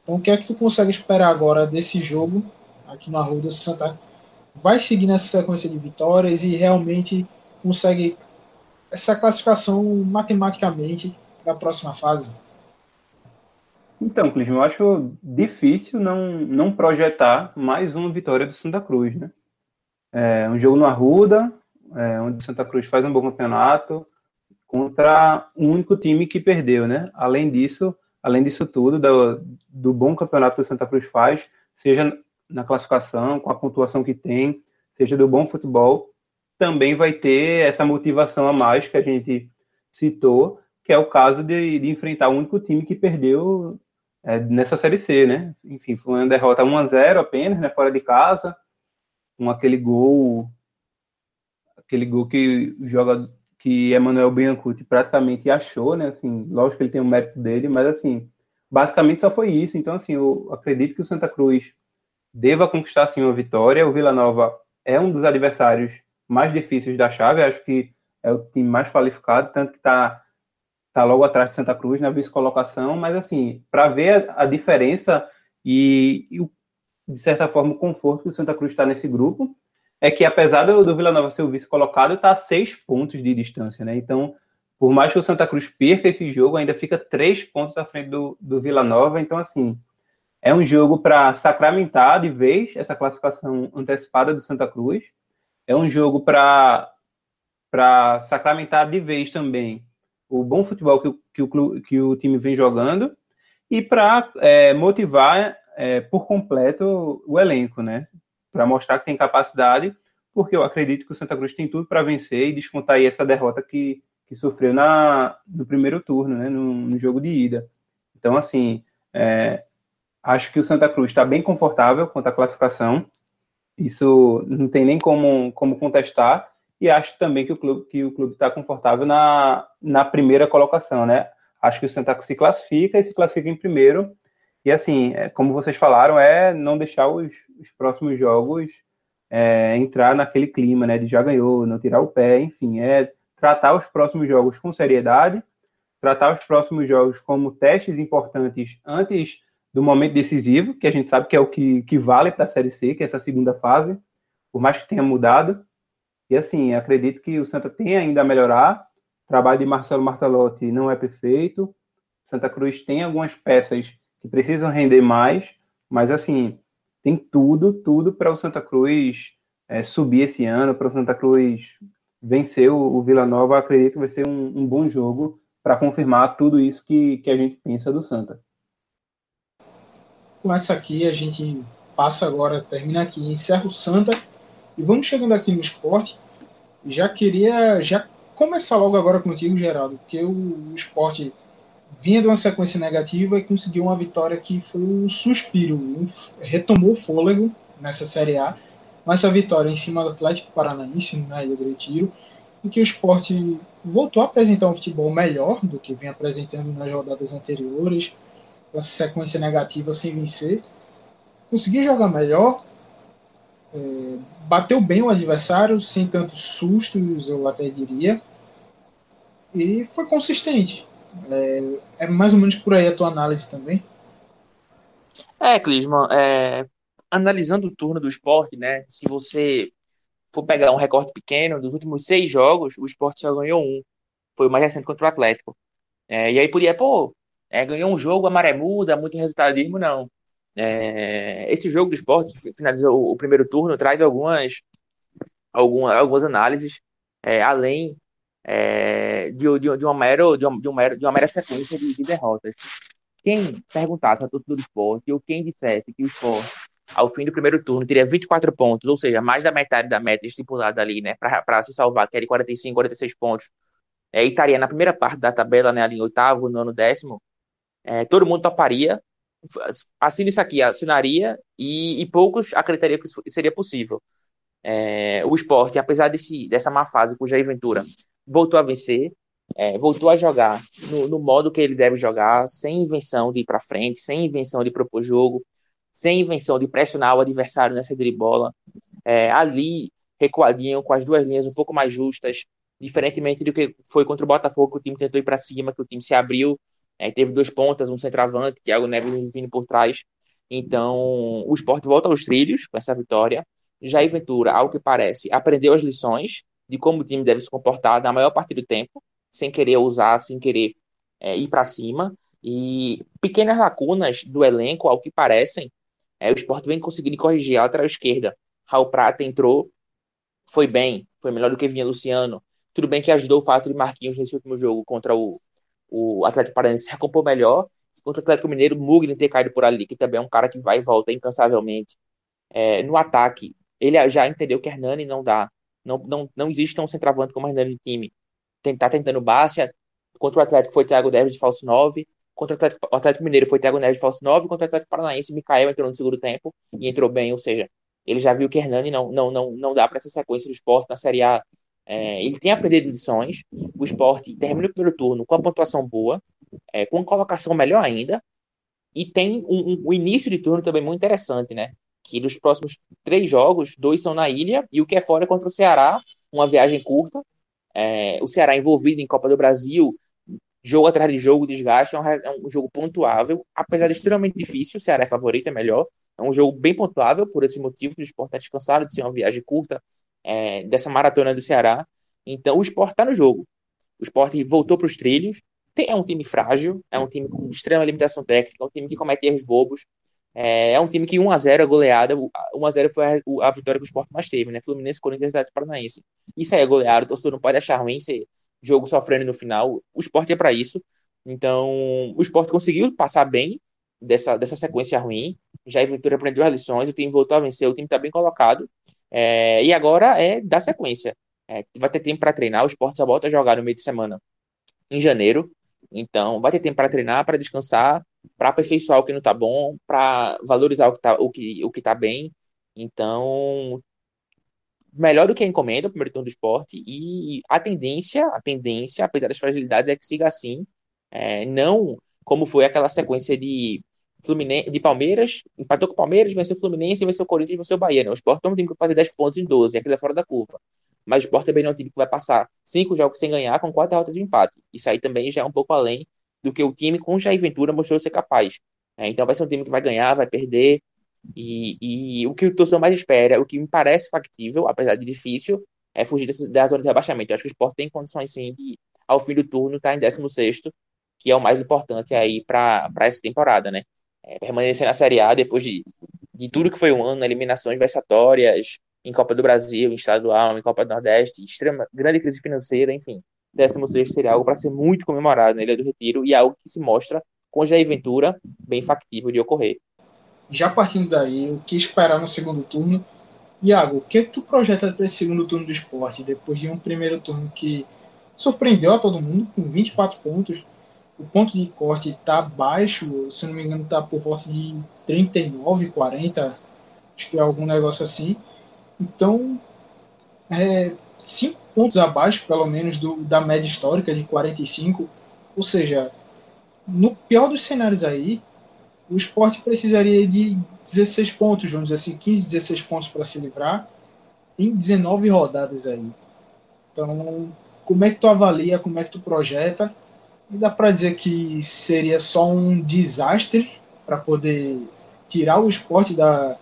então, o que é que tu consegue esperar agora desse jogo aqui no Arruda Santa? Vai seguir nessa sequência de vitórias e realmente consegue essa classificação matematicamente para a próxima fase? Então, Clisma, eu acho difícil não, não projetar mais uma vitória do Santa Cruz, né? É um jogo no Arruda, é, onde o Santa Cruz faz um bom campeonato, contra o único time que perdeu, né? Além disso, além disso tudo, do, do bom campeonato que o Santa Cruz faz, seja na classificação, com a pontuação que tem, seja do bom futebol, também vai ter essa motivação a mais que a gente citou, que é o caso de, de enfrentar o único time que perdeu é, nessa Série C, né? Enfim, foi uma derrota 1 a 0 apenas, né, fora de casa, com aquele gol aquele gol que joga que Emmanuel Biancuti praticamente achou, né? Assim, lógico que ele tem o mérito dele, mas assim, basicamente só foi isso. Então, assim, eu acredito que o Santa Cruz deva conquistar sim uma vitória. O Vila Nova é um dos adversários mais difíceis da chave, acho que é o time mais qualificado, tanto que está tá logo atrás de Santa Cruz na vice-colocação, mas assim, para ver a, a, diferença e, e, de certa forma, o conforto que o Santa Cruz está nesse grupo, é que apesar do, Vila Nova ser o vice colocado, está a seis pontos de distância, né? Então, por mais que o Santa Cruz perca esse jogo, ainda fica três pontos à frente do, do Vila Nova. Então, assim, é um jogo para sacramentar de vez essa classificação antecipada do Santa Cruz. É um jogo para para sacramentar de vez também o bom futebol que o, que o, que o time vem jogando e para é, motivar é, por completo o elenco, né? para mostrar que tem capacidade, porque eu acredito que o Santa Cruz tem tudo para vencer e descontar aí essa derrota que, que sofreu na, no primeiro turno, né, no, no jogo de ida. Então, assim, é, acho que o Santa Cruz está bem confortável quanto à classificação, isso não tem nem como, como contestar, e acho também que o clube que o clube está confortável na, na primeira colocação, né? Acho que o Santa se classifica e se classifica em primeiro, e assim, é, como vocês falaram, é não deixar os, os próximos jogos é, entrar naquele clima, né? De já ganhou, não tirar o pé, enfim, é tratar os próximos jogos com seriedade, tratar os próximos jogos como testes importantes antes do momento decisivo, que a gente sabe que é o que, que vale para a Série C, que é essa segunda fase, por mais que tenha mudado. E assim, acredito que o Santa tem ainda a melhorar. O trabalho de Marcelo Martelotti não é perfeito. Santa Cruz tem algumas peças que precisam render mais, mas assim, tem tudo, tudo para o Santa Cruz é, subir esse ano, para o Santa Cruz vencer o, o Vila Nova. Acredito que vai ser um, um bom jogo para confirmar tudo isso que, que a gente pensa do Santa. Com essa aqui, a gente passa agora, termina aqui, encerra o Santa e vamos chegando aqui no esporte. Já queria já começar logo agora contigo, Geraldo, porque o, o esporte vinha de uma sequência negativa e conseguiu uma vitória que foi um suspiro, retomou o fôlego nessa Série A, mas essa vitória em cima do Atlético Paranaense na Ilha do Retiro, em que o esporte voltou a apresentar um futebol melhor do que vinha apresentando nas rodadas anteriores, essa sequência negativa sem vencer, conseguiu jogar melhor, é, bateu bem o adversário, sem tantos sustos, eu até diria, e foi consistente. É, é, mais ou menos por aí a tua análise também? É, Clisman, é, analisando o turno do esporte, né? Se você for pegar um recorte pequeno, dos últimos seis jogos, o esporte só ganhou um. Foi o mais recente contra o Atlético. É, e aí podia, pô, é, ganhou um jogo, a maré muda, muito resultadismo, não. É, esse jogo do esporte, que finalizou o, primeiro turno, traz algumas, algumas, algumas análises, é, além é, de, de, de, uma mero, de, uma, de, de uma mera sequência de, de derrotas. Quem perguntasse a torcida do esporte, ou quem dissesse que o esporte, ao fim do primeiro turno, teria 24 pontos, ou seja, mais da metade da meta estipulada ali, né, para se salvar, que é de 45, 46 pontos, é, e estaria na primeira parte da tabela, né, ali em oitavo, nono, décimo, é, todo mundo toparia, assina isso aqui, assinaria, e, e poucos acreditariam que isso seria possível. É, o esporte, apesar desse, dessa má fase com o Jair Ventura, voltou a vencer, é, voltou a jogar no, no, modo que ele deve jogar, sem invenção de ir para frente, sem invenção de propor jogo, sem invenção de pressionar o adversário nessa de bola. É, ali, recuadinho, com as duas linhas um pouco mais justas, diferentemente do que foi contra o Botafogo, que o time tentou ir para cima, que o time se abriu, é, teve dois pontas, um centroavante, Thiago Neves vindo por trás. Então, o esporte volta aos trilhos com essa vitória. Jair Ventura, ao que parece, aprendeu as lições de como o time deve se comportar na maior parte do tempo, sem querer usar, sem querer é, ir para cima. E pequenas lacunas do elenco, ao que parecem, é, o esporte vem conseguindo corrigir. A lateral esquerda, Raul Prata entrou, foi bem, foi melhor do que vinha Luciano. Tudo bem que ajudou o fato de Marquinhos nesse último jogo contra o, o Atlético Paranaense se recompor melhor. Contra o Atlético Mineiro, Mugni ter caído por ali, que também é um cara que vai e volta incansavelmente. É, no ataque, ele já entendeu que Hernani não dá. Não, não, não existe um centroavante como Hernani no time tá tentando Bárcia. Contra o Atlético foi Thiago Neves de falso 9. Contra o Atlético, o Atlético Mineiro foi Thiago Neves de falso 9. Contra o Atlético Paranaense, Mikael entrou no segundo tempo e entrou bem. Ou seja, ele já viu que Hernani não, não, não, não dá para essa sequência do esporte na Série A. É, ele tem aprendido lições. O esporte termina o primeiro turno com a pontuação boa, é, com colocação melhor ainda. E tem um, um, um, início de turno também muito interessante, né? Que dos próximos três jogos, dois são na ilha e o que é fora é contra o Ceará, uma viagem curta. É, o Ceará envolvido em Copa do Brasil, jogo atrás de jogo, desgaste, é um, é um, jogo pontuável, apesar de extremamente difícil, o Ceará é favorito, é melhor, é um jogo bem pontuável, por esse motivo, o esporte está descansado de ser uma viagem curta é, dessa maratona do Ceará, então o esporte está no jogo, o esporte voltou para os trilhos, tem, é um time frágil, é um time com extrema limitação técnica, é um time que comete erros bobos, é, é um time que 1x0 é goleada. 1x0 foi a, a, vitória que o Sport mais teve, né? Fluminense, Corinthians e Paranaense. Isso aí é goleado, o torcedor não pode achar ruim ser jogo sofrendo no final. O Sport é para isso. Então, o Sport conseguiu passar bem dessa, dessa sequência ruim. Já a Ventura aprendeu as lições, o time voltou a vencer, o time está bem colocado. É, e agora é da sequência. É, vai ter tempo para treinar, o Sport só volta a jogar no meio de semana em janeiro. Então, vai ter tempo para treinar, para descansar, para aperfeiçoar o que não está bom, para valorizar o que está o que, o que tá bem. Então, melhor do que a encomenda, o primeiro turno do esporte, e a tendência, a tendência, apesar das fragilidades, é que siga assim. É, não como foi aquela sequência de Fluminense, de Palmeiras, empatou com o Palmeiras, venceu o Fluminense, venceu o Corinthians, venceu o Bahia. Né? O Sport não tem que fazer 10 pontos em 12, aquilo é fora da curva. Mas o Sport também não é um time que vai passar cinco jogos sem ganhar com quatro derrotas de empate. Isso aí também já é um pouco além do que o time com Jair Ventura mostrou ser capaz. É, então vai ser um time que vai ganhar, vai perder. E, e o que o torcedor mais espera, o que me parece factível, apesar de difícil, é fugir dessa, da zona de rebaixamento. Eu acho que o Sport tem condições sim de, ao fim do turno, estar tá em 16, que é o mais importante aí para essa temporada, né? É, permanecer na Série A depois de, de tudo que foi um ano, eliminações vexatórias, em Copa do Brasil, em estadual, em Copa do Nordeste, extrema, grande crise financeira, enfim. 16 seria algo para ser muito comemorado na Ilha do Retiro e algo que se mostra com Jair Ventura bem factível de ocorrer. Já partindo daí, o que esperar no segundo turno? Iago, o que, é tu projeta para esse segundo turno do esporte, depois de um primeiro turno que surpreendeu a todo mundo, com 24 pontos, o ponto de corte está baixo, se não me engano, está por volta de 39, 40, acho que é algum negócio assim. Então, é, cinco pontos abaixo, pelo menos, do, da média histórica de 45. Ou seja, no pior dos cenários aí, o esporte precisaria de 16 pontos, vamos dizer assim, 15, 16 pontos para se livrar em 19 rodadas aí. Então, como é que tu avalia, como é que tu projeta? E dá para dizer que seria só um desastre para poder tirar o esporte da,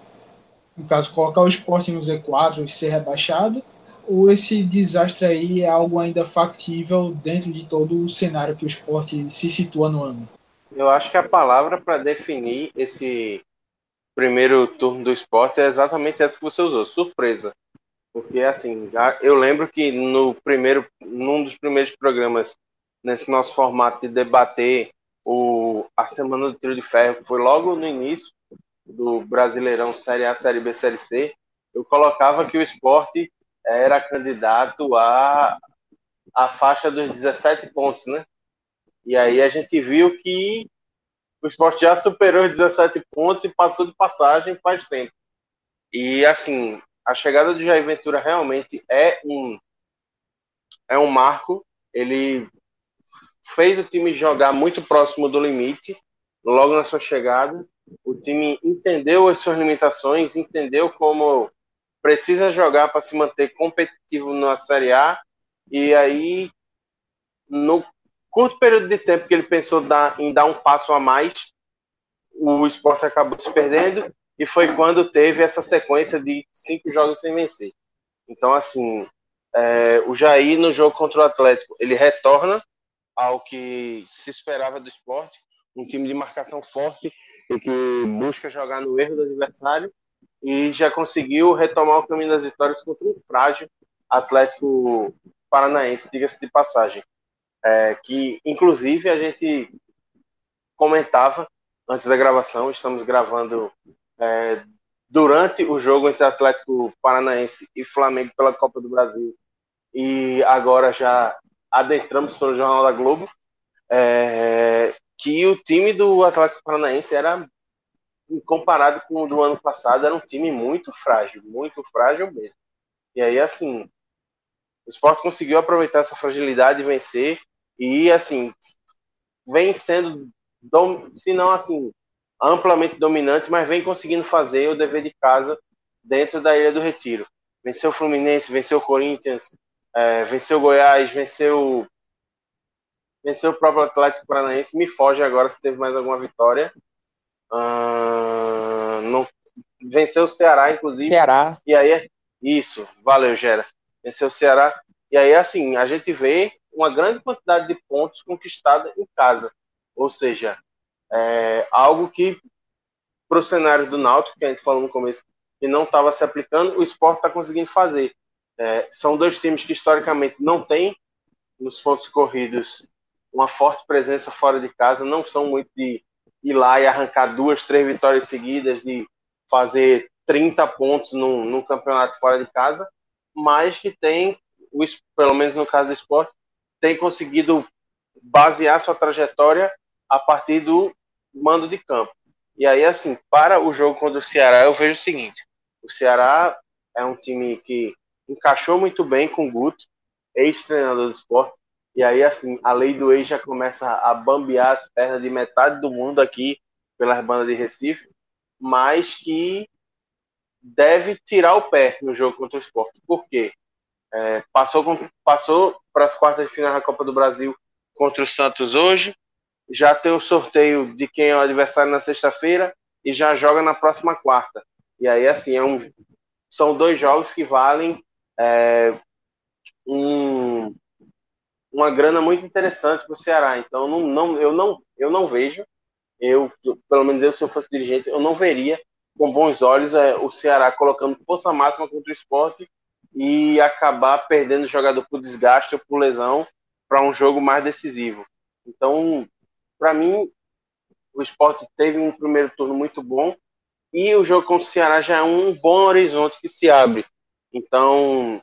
no caso, colocar o esporte no Z4 e ser rebaixado, ou esse desastre aí é algo ainda factível dentro de todo o cenário que o esporte se situa no ano? Eu acho que a palavra para definir esse primeiro turno do esporte é exatamente essa que você usou, surpresa. Porque assim, eu lembro que no primeiro, num dos primeiros programas nesse nosso formato de debater o, a semana do trio de ferro, que foi logo no início do Brasileirão Série A, Série B, Série C, eu colocava que o esporte era candidato a a faixa dos 17 pontos, né? E aí a gente viu que o esporte já superou os 17 pontos e passou de passagem faz tempo. E assim, a chegada do Jair Ventura realmente é um é um marco. Ele fez o time jogar muito próximo do limite logo na sua chegada. O time entendeu as suas limitações, entendeu como precisa jogar para se manter competitivo na Série A. E aí, no curto período de tempo que ele pensou dar, em dar um passo a mais, o esporte acabou se perdendo. E foi quando teve essa sequência de cinco jogos sem vencer. Então, assim, é, o Jair no jogo contra o Atlético, ele retorna ao que se esperava do esporte, um time de marcação forte e que busca jogar no erro do adversário e já conseguiu retomar o caminho das vitórias contra um frágil Atlético Paranaense, diga-se de passagem. É, que, inclusive, a gente comentava antes da gravação, estamos gravando é, durante o jogo entre Atlético Paranaense e Flamengo pela Copa do Brasil, e agora já adentramos pelo Jornal da Globo, é, que o time do Atlético Paranaense era comparado com o do ano passado, era um time muito frágil, muito frágil mesmo. E aí, assim, o Sport conseguiu aproveitar essa fragilidade e vencer, e, assim, vem sendo, se não assim, amplamente dominante, mas vem conseguindo fazer o dever de casa dentro da Ilha do Retiro. Venceu o Fluminense, venceu o Corinthians, é, venceu o Goiás, venceu venceu o próprio Atlético Paranaense. Me foge agora se teve mais alguma vitória. Não, venceu o Ceará, inclusive. Ceará. E aí, isso, valeu, Gera. Venceu o Ceará. E aí, assim, a gente vê uma grande quantidade de pontos conquistada em casa. Ou seja, é, algo que, para o cenário do Náutico, que a gente falou no começo, que não estava se aplicando, o esporte está conseguindo fazer. É, são dois times que historicamente não têm nos pontos corridos uma forte presença fora de casa, não são muito de ir lá e arrancar duas, três vitórias seguidas, de fazer 30 pontos num, num campeonato fora de casa, mas que tem, pelo menos no caso do esporte, tem conseguido basear sua trajetória a partir do mando de campo. E aí, assim, para o jogo contra o Ceará, eu vejo o seguinte: o Ceará é um time que encaixou muito bem com o Guto, ex-treinador do esporte. E aí, assim, a lei do ex já começa a bambear as pernas de metade do mundo aqui pelas bandas de Recife, mas que deve tirar o pé no jogo contra o esporte. Por quê? É, passou passou para as quartas de final da Copa do Brasil contra o Santos hoje, já tem o sorteio de quem é o adversário na sexta-feira e já joga na próxima quarta. E aí, assim, é um, são dois jogos que valem é, um, uma grana muito interessante para o Ceará. Então, não, não, eu, não, eu não vejo, eu, pelo menos eu, se eu fosse dirigente, eu não veria com bons olhos é, o Ceará colocando força máxima contra o esporte e acabar perdendo o jogador por desgaste ou por lesão para um jogo mais decisivo. Então, para mim, o esporte teve um primeiro turno muito bom e o jogo contra o Ceará já é um bom horizonte que se abre. Então,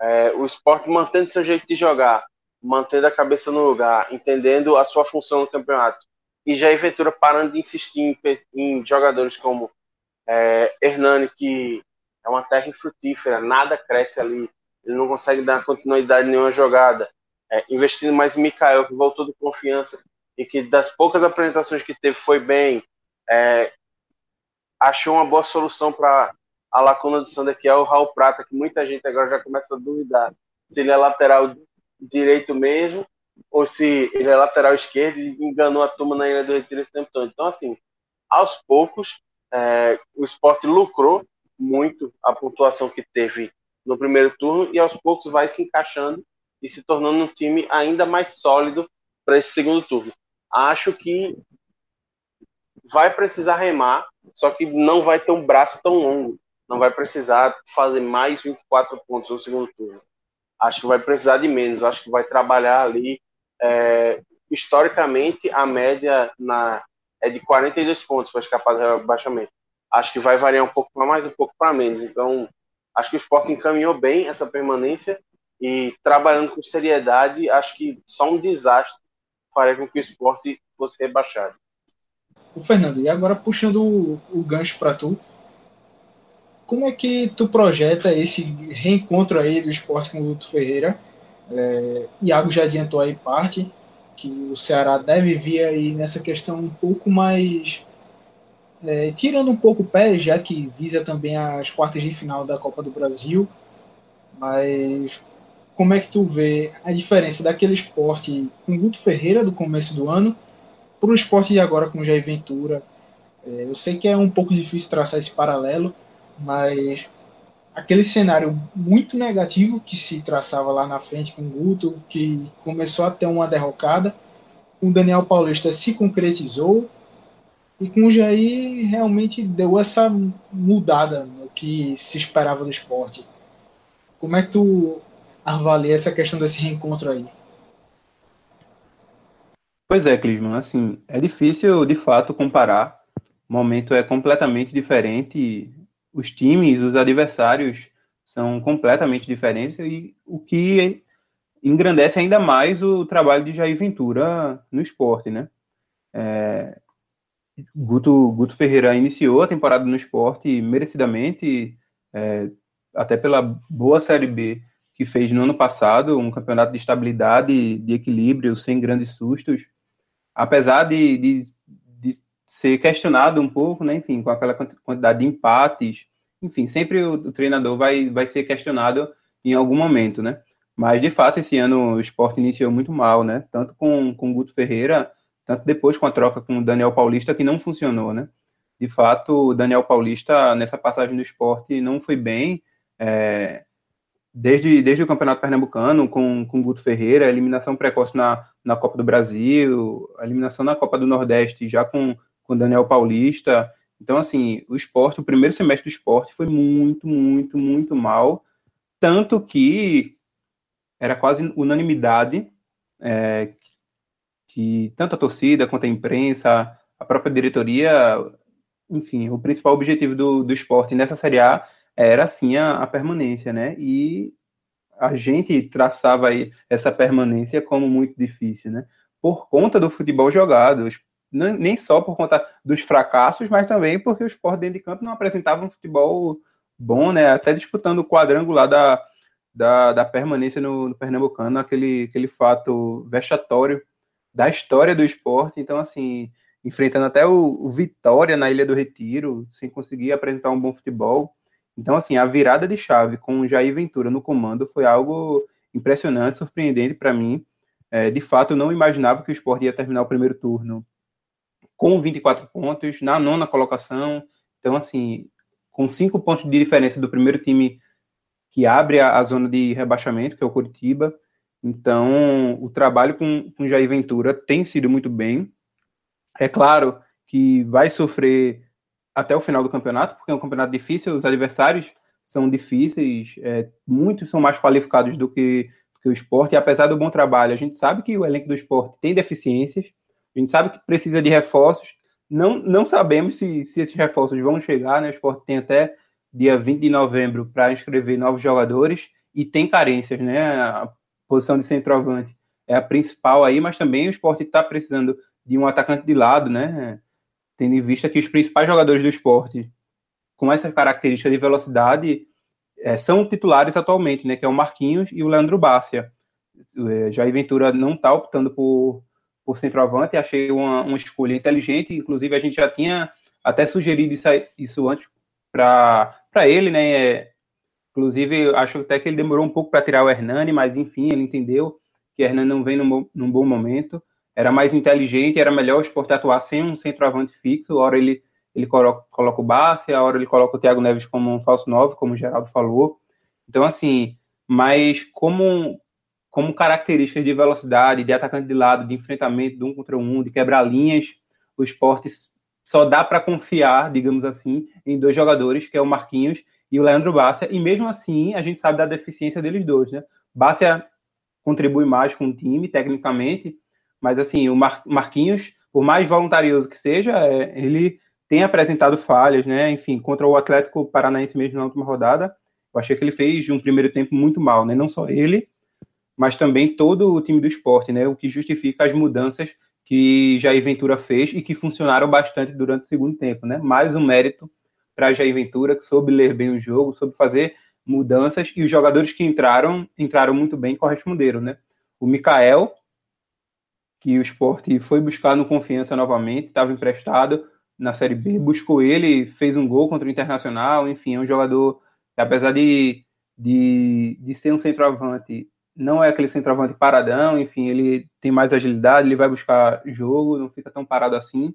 é, o esporte mantendo seu jeito de jogar, mantendo a cabeça no lugar, entendendo a sua função no campeonato, e já Ventura parando de insistir em, em jogadores como é, Hernani, que é uma terra infrutífera, nada cresce ali, ele não consegue dar continuidade nenhuma jogada. É, investindo mais em Mikael, que voltou de confiança e que das poucas apresentações que teve foi bem, é, achou uma boa solução para a lacuna do Sander, que é o Raul Prata, que muita gente agora já começa a duvidar se ele é lateral direito mesmo ou se ele é lateral esquerdo e enganou a turma na Ilha do Retiro esse tempo todo. Então, assim, aos poucos, é, o esporte lucrou muito a pontuação que teve no primeiro turno e aos poucos vai se encaixando e se tornando um time ainda mais sólido para esse segundo turno. Acho que vai precisar remar, só que não vai ter um braço tão longo. Não vai precisar fazer mais 24 pontos no segundo turno. Acho que vai precisar de menos. Acho que vai trabalhar ali. É, historicamente, a média na, é de 42 pontos para escapar do rebaixamento. Acho que vai variar um pouco para mais, um pouco para menos. Então, acho que o esporte encaminhou bem essa permanência e trabalhando com seriedade, acho que só um desastre faria com que o esporte fosse rebaixado. O Fernando, e agora puxando o, o gancho para tu, como é que tu projeta esse reencontro aí do esporte com o Luto Ferreira? É, Iago já adiantou aí parte, que o Ceará deve vir aí nessa questão um pouco mais. É, tirando um pouco o pé, já que visa também as quartas de final da Copa do Brasil. Mas como é que tu vê a diferença daquele esporte com Guto Ferreira do começo do ano para o esporte de agora com Jair Ventura? É, eu sei que é um pouco difícil traçar esse paralelo, mas aquele cenário muito negativo que se traçava lá na frente com o Guto, que começou a ter uma derrocada, com o Daniel Paulista se concretizou e com o Jair realmente deu essa mudada no que se esperava do esporte. Como é que tu avalia essa questão desse reencontro aí? Pois é, Clisman, assim, é difícil de fato comparar. O momento é completamente diferente, os times, os adversários são completamente diferentes e o que engrandece ainda mais o trabalho de Jair Ventura no esporte, né? É, Guto, Guto Ferreira iniciou a temporada no esporte merecidamente, é, até pela boa Série B que fez no ano passado, um campeonato de estabilidade, de equilíbrio, sem grandes sustos. Apesar de, de, de ser questionado um pouco, né, enfim, com aquela quantidade de empates, enfim, sempre o, o, treinador vai, vai ser questionado em algum momento, né? Mas, de fato, esse ano o esporte iniciou muito mal, né? Tanto com, com o Guto Ferreira, tanto depois com a troca com o Daniel Paulista, que não funcionou, né? De fato, o Daniel Paulista, nessa passagem do esporte, não foi bem. É, desde, desde o Campeonato Pernambucano, com, com Guto Ferreira, eliminação precoce na, na Copa do Brasil, eliminação na Copa do Nordeste já com, com Daniel Paulista. Então, assim, o esporte, o primeiro semestre do esporte foi muito, muito, muito mal, tanto que era quase unanimidade é, que tanto a torcida quanto a imprensa, a própria diretoria, enfim, o principal objetivo do, do esporte nessa Série A era sim a, a permanência, né? E a gente traçava aí essa permanência como muito difícil, né? Por conta do futebol jogado, nem só por conta dos fracassos, mas também porque o esporte dentro de campo não apresentava um futebol bom, né? Até disputando o quadrangular da, da, da permanência no, no, Pernambucano, aquele, aquele fato vexatório da história do esporte. Então, assim, enfrentando até o, o Vitória na Ilha do Retiro, sem conseguir apresentar um bom futebol. Então, assim, a virada de chave com o Jair Ventura no comando foi algo impressionante, surpreendente para mim. É, de fato, eu não imaginava que o Sport ia terminar o primeiro turno com 24 pontos, na nona colocação. Então, assim, com cinco pontos de diferença do primeiro time que abre a, a zona de rebaixamento, que é o Curitiba. Então, o trabalho com, com Jair Ventura tem sido muito bem. É claro que vai sofrer até o final do campeonato, porque é um campeonato difícil, os adversários são difíceis, é, muitos são mais qualificados do que, que o esporte, e apesar do bom trabalho, a gente sabe que o elenco do esporte tem deficiências, a gente sabe que precisa de reforços, não, não sabemos se, se esses reforços vão chegar, né? o esporte tem até dia 20 de novembro para inscrever novos jogadores, e tem carências, né? A posição de centroavante é a principal aí, mas também o esporte está precisando de um atacante de lado, né? tendo em vista que os principais jogadores do esporte com essa característica de velocidade é, são titulares atualmente, né, que é o Marquinhos e o Leandro Bárcia. É, Jair Ventura não está optando por, por centroavante, achei uma, uma escolha inteligente, inclusive a gente já tinha até sugerido isso, isso antes para ele, né, é, inclusive acho até que ele demorou um pouco para tirar o Hernani, mas enfim, ele entendeu que o Hernani não vem num, num bom momento, era mais inteligente, era melhor o esporte atuar sem um centroavante fixo. Hora ele, ele coloca, coloca o Bassi, a hora ele coloca o Thiago Neves como um falso 9, como o Geraldo falou. Então, assim, mas como, como características de velocidade, de atacante de lado, de enfrentamento de um contra um, de quebrar linhas, o esporte só dá para confiar, digamos assim, em dois jogadores, que é o Marquinhos e o Leandro Bárcia, e mesmo assim a gente sabe da deficiência deles dois, né? Bárcia contribui mais com o time, tecnicamente, mas assim, o Mar Marquinhos, por mais voluntarioso que seja, é, ele tem apresentado falhas, né? Enfim, contra o Atlético Paranaense mesmo na última rodada, eu achei que ele fez um primeiro tempo muito mal, né? Não só ele, mas também todo o time do esporte, né? O que justifica as mudanças que Jair Ventura fez e que funcionaram bastante durante o segundo tempo, né? Mais um mérito para Jair Ventura, que soube ler bem o jogo, soube fazer mudanças e os jogadores que entraram, entraram muito bem corresponderam, né? O Mikael, que o esporte foi buscar no Confiança novamente, estava emprestado na Série B, buscou ele, fez um gol contra o Internacional, enfim, é um jogador que, apesar de, de, de ser um centroavante, não é aquele centroavante paradão, enfim, ele tem mais agilidade, ele vai buscar jogo, não fica tão parado assim.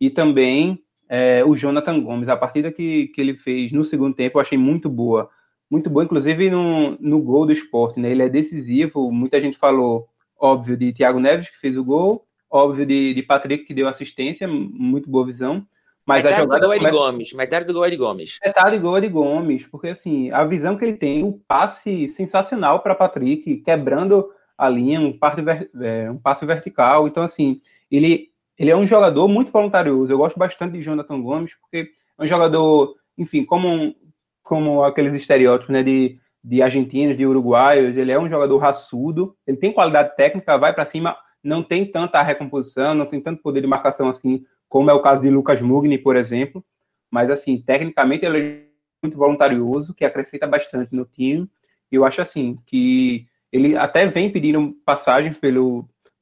E também é, o Jonathan Gomes. A partida que, que ele fez no segundo tempo eu achei muito boa. Muito boa, inclusive no, no gol do esporte. Né? Ele é decisivo. Muita gente falou, óbvio, de Thiago Neves, que fez o gol, óbvio, de, de Patrick, que deu assistência, muito boa visão. Mas metade a jogada do gol é de Gomes. Metade do gol é de Gomes. Metade do gol é de Gomes, porque assim, a visão que ele tem, o passe sensacional para Patrick, quebrando a linha, um, passe, é, um passe vertical. Então, assim, ele ele é um jogador muito voluntarioso. Eu gosto bastante de Jonathan Gomes, porque é um jogador, enfim, como, como aqueles estereótipos né, de, de argentinos, de uruguaios. Ele é um jogador raçudo, ele tem qualidade técnica, vai para cima, não tem tanta recomposição, não tem tanto poder de marcação assim, como é o caso de Lucas Mugni, por exemplo. Mas, assim, tecnicamente ele é muito voluntarioso, que acrescenta bastante no time. E eu acho, assim, que ele até vem pedindo passagens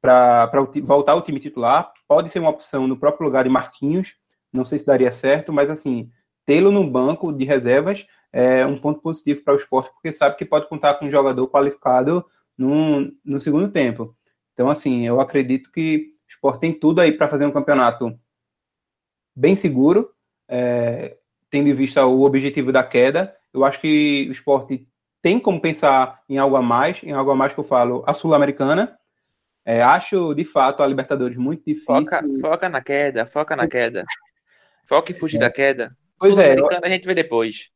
para voltar ao time titular. Pode ser uma opção no próprio lugar de Marquinhos, não sei se daria certo, mas assim, tê-lo no banco de reservas é um ponto positivo para o esporte, porque sabe que pode contar com um jogador qualificado no, no segundo tempo. Então, assim, eu acredito que o esporte tem tudo aí para fazer um campeonato bem seguro, é, tendo em vista o objetivo da queda. Eu acho que o esporte tem como pensar em algo a mais, em algo a mais que eu falo, a Sul-Americana, é, acho, de fato, a Libertadores muito difícil. Foca, foca na queda, foca na queda. Foca em fugir é. da queda. Pois é. A gente vê depois.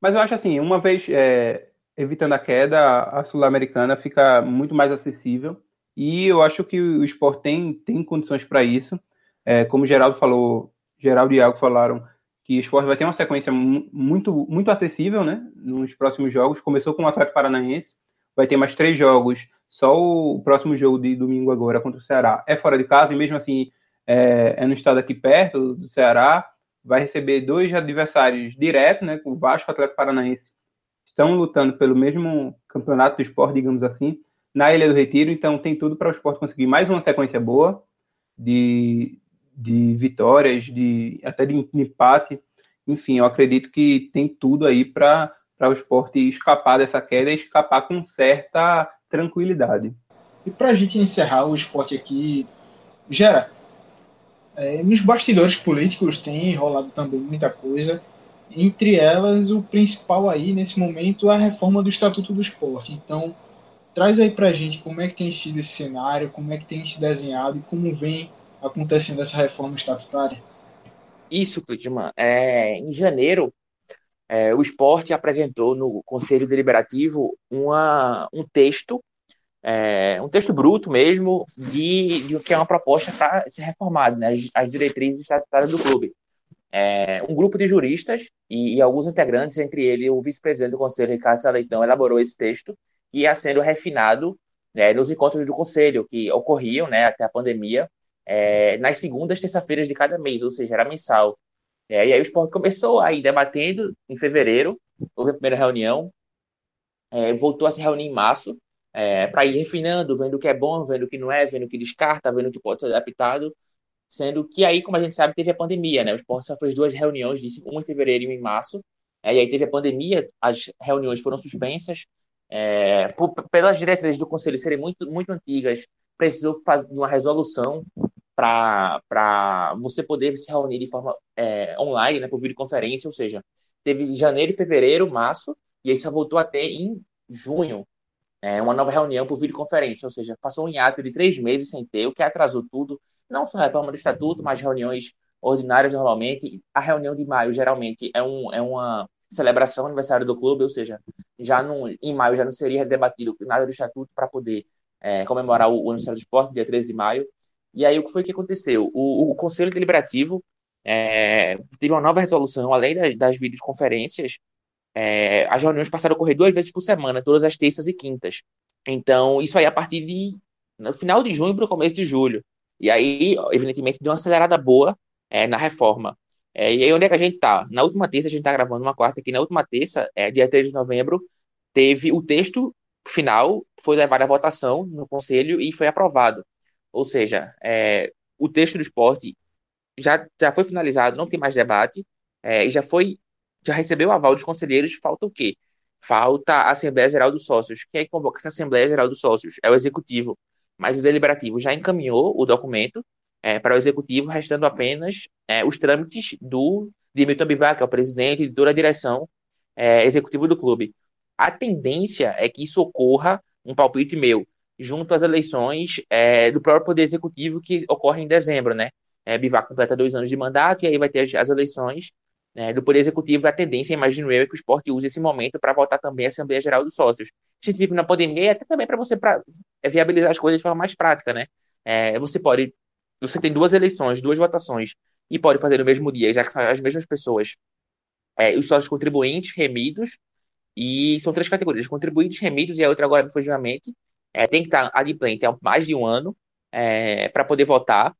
Mas eu acho assim, uma vez é, evitando a queda, a Sul-Americana fica muito mais acessível. E eu acho que o esporte tem, tem condições para isso. É, como o Geraldo falou, Geraldo e Iago falaram que o esporte vai ter uma sequência muito, muito acessível né, nos próximos jogos. Começou com o Atlético Paranaense, vai ter mais três jogos só o próximo jogo de domingo agora contra o Ceará é fora de casa e mesmo assim é, é no estado aqui perto do Ceará. Vai receber dois adversários diretos, né? O Vasco e o Atlético Paranaense estão lutando pelo mesmo campeonato do esporte, digamos assim, na Ilha do Retiro. Então tem tudo para o esporte conseguir mais uma sequência boa de, de vitórias, de até de empate. Enfim, eu acredito que tem tudo aí para o esporte escapar dessa queda e escapar com certa tranquilidade. E para a gente encerrar o esporte aqui, Gera, é, nos bastidores políticos tem rolado também muita coisa. Entre elas, o principal aí nesse momento é a reforma do Estatuto do Esporte. Então, traz aí para a gente como é que tem sido esse cenário, como é que tem se desenhado e como vem acontecendo essa reforma estatutária. Isso, Clitman. É, em janeiro, é, o esporte apresentou no Conselho Deliberativo uma, um texto, é, um texto bruto mesmo, de, de que é uma proposta para ser reformado, né, as, as diretrizes estatutárias do clube. É, um grupo de juristas e, e, alguns integrantes, entre eles o vice-presidente do Conselho, Ricardo Saleitão, elaborou esse texto que ia sendo refinado né, nos encontros do Conselho, que ocorriam né, até a pandemia, é, nas segundas terça-feiras de cada mês, ou seja, era mensal. É, e aí o esporte começou aí debatendo em fevereiro, houve a primeira reunião, é, voltou a se reunir em março, é, para ir refinando, vendo o que é bom, vendo o que não é, vendo o que descarta, vendo o que pode ser adaptado, sendo que aí, como a gente sabe, teve a pandemia, né? O esporte só fez duas reuniões, disse uma em fevereiro e uma em março, é, e aí teve a pandemia, as reuniões foram suspensas, é, por, pelas diretrizes do conselho serem muito, muito antigas, precisou fazer uma resolução para você poder se reunir de forma é, online, né, por videoconferência, ou seja, teve janeiro, fevereiro, março, e aí só voltou até em junho, é, uma nova reunião por videoconferência, ou seja, passou um hiato de três meses sem ter, o que atrasou tudo, não só a reforma do estatuto, mas reuniões ordinárias normalmente. A reunião de maio geralmente é, um, é uma celebração aniversário do clube, ou seja, já não, em maio já não seria debatido nada do estatuto para poder é, comemorar o, o aniversário do esporte, dia 13 de maio. E aí o que foi que aconteceu? O, o Conselho Deliberativo é, teve uma nova resolução, além das, das videoconferências, é, as reuniões passaram a ocorrer duas vezes por semana, todas as terças e quintas. Então, isso aí a partir de no final de junho para o começo de julho. E aí, evidentemente, deu uma acelerada boa é, na reforma. É, e aí, onde é que a gente está? Na última terça, a gente está gravando uma quarta aqui, na última terça, é, dia 3 de novembro, teve o texto final, foi levado à votação no Conselho e foi aprovado. Ou seja, é, o texto do esporte já, já foi finalizado, não tem mais debate, é, e já foi, já recebeu o aval dos conselheiros, falta o quê? Falta a Assembleia Geral dos Sócios. Quem é que convoca essa Assembleia Geral dos Sócios? É o Executivo. Mas o Deliberativo já encaminhou o documento é, para o Executivo, restando apenas é, os trâmites do Dimitri Bivac, que é o presidente de toda a direção é, executiva do clube. A tendência é que isso ocorra, um palpite meu, junto às eleições é, do próprio Poder Executivo que ocorrem em dezembro, né? É, Bivac completa dois anos de mandato e aí vai ter as, as eleições né, do Poder Executivo. A tendência, imagino eu, é que o esporte use esse momento para votar também a Assembleia Geral dos Sócios. A gente vive na pandemia e até também para você pra, é, viabilizar as coisas de forma mais prática, né? É, você pode, você tem duas eleições, duas votações e pode fazer no mesmo dia, já que as mesmas pessoas, é, os sócios contribuintes, remidos, e são três categorias, contribuintes, remidos e a outra agora me fugiu a mente, é, tem que estar adimplente há mais de um ano é, para poder votar.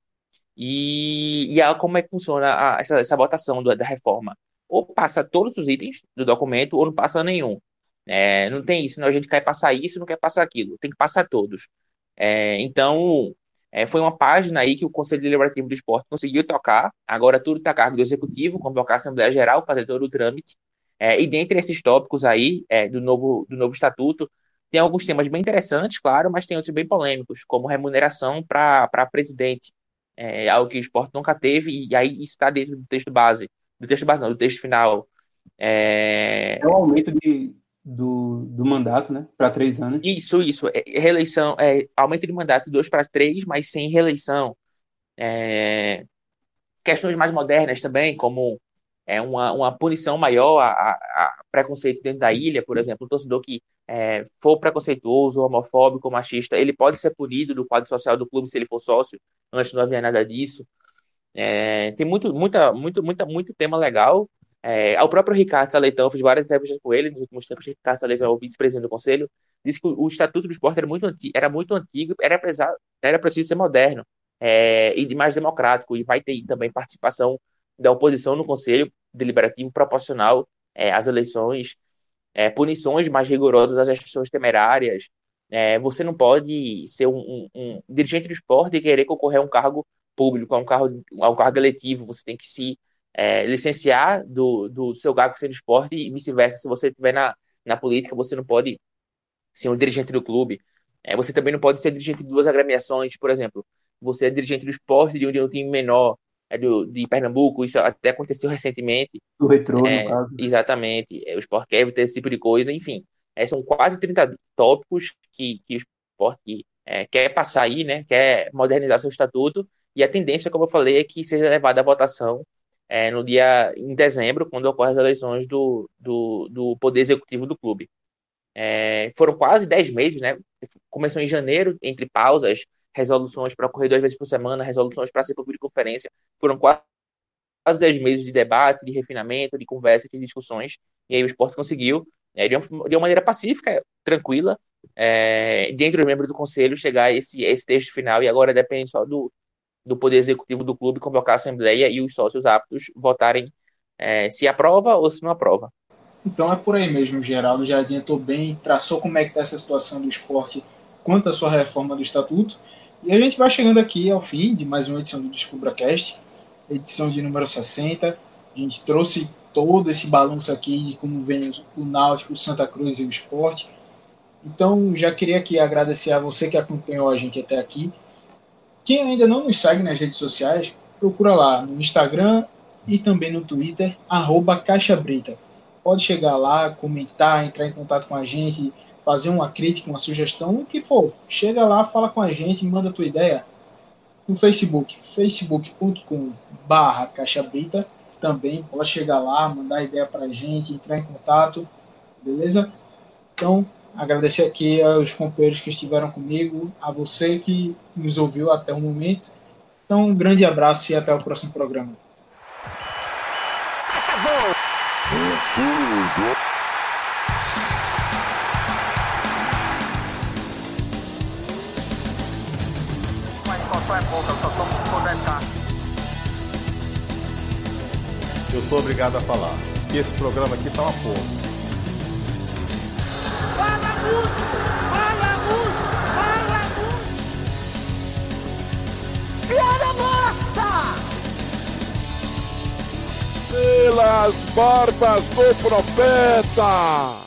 E, e como é que funciona a, essa, essa votação do, da reforma? Ou passa todos os itens do documento, ou não passa nenhum. É, não tem isso, não, a gente quer passar isso, não quer passar aquilo, tem que passar todos. É, então, é, foi uma página aí que o Conselho Deliberativo do Esporte conseguiu tocar, agora tudo está a cargo do Executivo, convocar a Assembleia Geral, fazer todo o trâmite, é, e dentre esses tópicos aí do, novo, do novo estatuto, tem alguns temas bem interessantes, claro, mas tem outros bem polêmicos, como remuneração para presidente, é algo que o esporte nunca teve, e aí está dentro do texto base, do texto base não, do texto final. É, é um aumento de, do, do mandato, né, para três anos. Isso, isso, é, reeleição, é, aumento de mandato de dois para três, mas sem reeleição. É, questões mais modernas também, como é, uma, uma punição maior a, a, a preconceito dentro da ilha, por exemplo, o torcedor que é, for preconceituoso, homofóbico, machista, ele pode ser punido do quadro social do clube se ele for sócio. Antes não havia nada disso. É, tem muito, muita, muito, muita, muito tema legal. É, o próprio Ricardo Saleitão, fiz várias entrevistas com ele nos últimos tempos. Ricardo Saleitão é o vice-presidente do conselho. Disse que o estatuto do esporte era muito antigo, era muito antigo, era, era preciso ser moderno é, e mais democrático. E vai ter também participação da oposição no conselho deliberativo proporcional é, às eleições é, punições mais rigorosas às instituições temerárias. É, você não pode ser um, um, um, dirigente do esporte e querer concorrer a um cargo público, a um cargo, a um cargo eletivo. Você tem que se é, licenciar do, do seu cargo sendo esporte e vice-versa. Se você estiver na, na política, você não pode ser um dirigente do clube. É, você também não pode ser dirigente de duas agremiações, por exemplo. Você é dirigente do esporte de um, de um time menor é do, de Pernambuco, isso até aconteceu recentemente. Do retrô, é, no caso. Exatamente. É, o Sport quer ter esse tipo de coisa, enfim. É, são quase 30 tópicos que, que o esporte é, quer passar aí, né? Quer modernizar seu estatuto. E a tendência, como eu falei, é que seja levada à votação é, no dia em dezembro, quando ocorrem as eleições do, do, do Poder Executivo do clube. Foram quase 10 meses, né? Começou em janeiro, entre pausas, resoluções para ocorrer duas vezes por semana, resoluções para ser por videoconferência. Foram quase, 10 meses de debate, de refinamento, de conversa, de discussões. E aí o esporte conseguiu, é, de, uma, de uma maneira pacífica, tranquila, é, dentre os membros do conselho, chegar a esse, esse texto final. E agora depende só do, do poder executivo do clube convocar a assembleia e os sócios aptos votarem é, se aprova ou se não aprova. Então é por aí mesmo, Geraldo já adiantou bem, traçou como é que está essa situação do esporte quanto à sua reforma do estatuto. E a gente vai chegando aqui ao fim de mais uma edição do DescubraCast, edição de número 60. A gente trouxe todo esse balanço aqui de como vem o Náutico, o Santa Cruz e o esporte. Então, já queria aqui agradecer a você que acompanhou a gente até aqui. Quem ainda não nos segue nas redes sociais, procura lá no Instagram e também no Twitter, arroba Caixa Brita. pode chegar lá, comentar, entrar em contato com a gente, fazer uma crítica, uma sugestão, o que for. Chega lá, fala com a gente, manda a tua ideia no Facebook, facebook.com barra Caixa Brita, também pode chegar lá, mandar ideia para a gente, entrar em contato, beleza? Então, agradecer aqui aos companheiros que estiveram comigo, a você que nos ouviu até o momento. Então, um grande abraço e até o próximo programa. Sou obrigado a falar que esse programa aqui tá uma porra. Fala muito! Fala muito! Fala muito! Piada morta! Pelas barbas do profeta!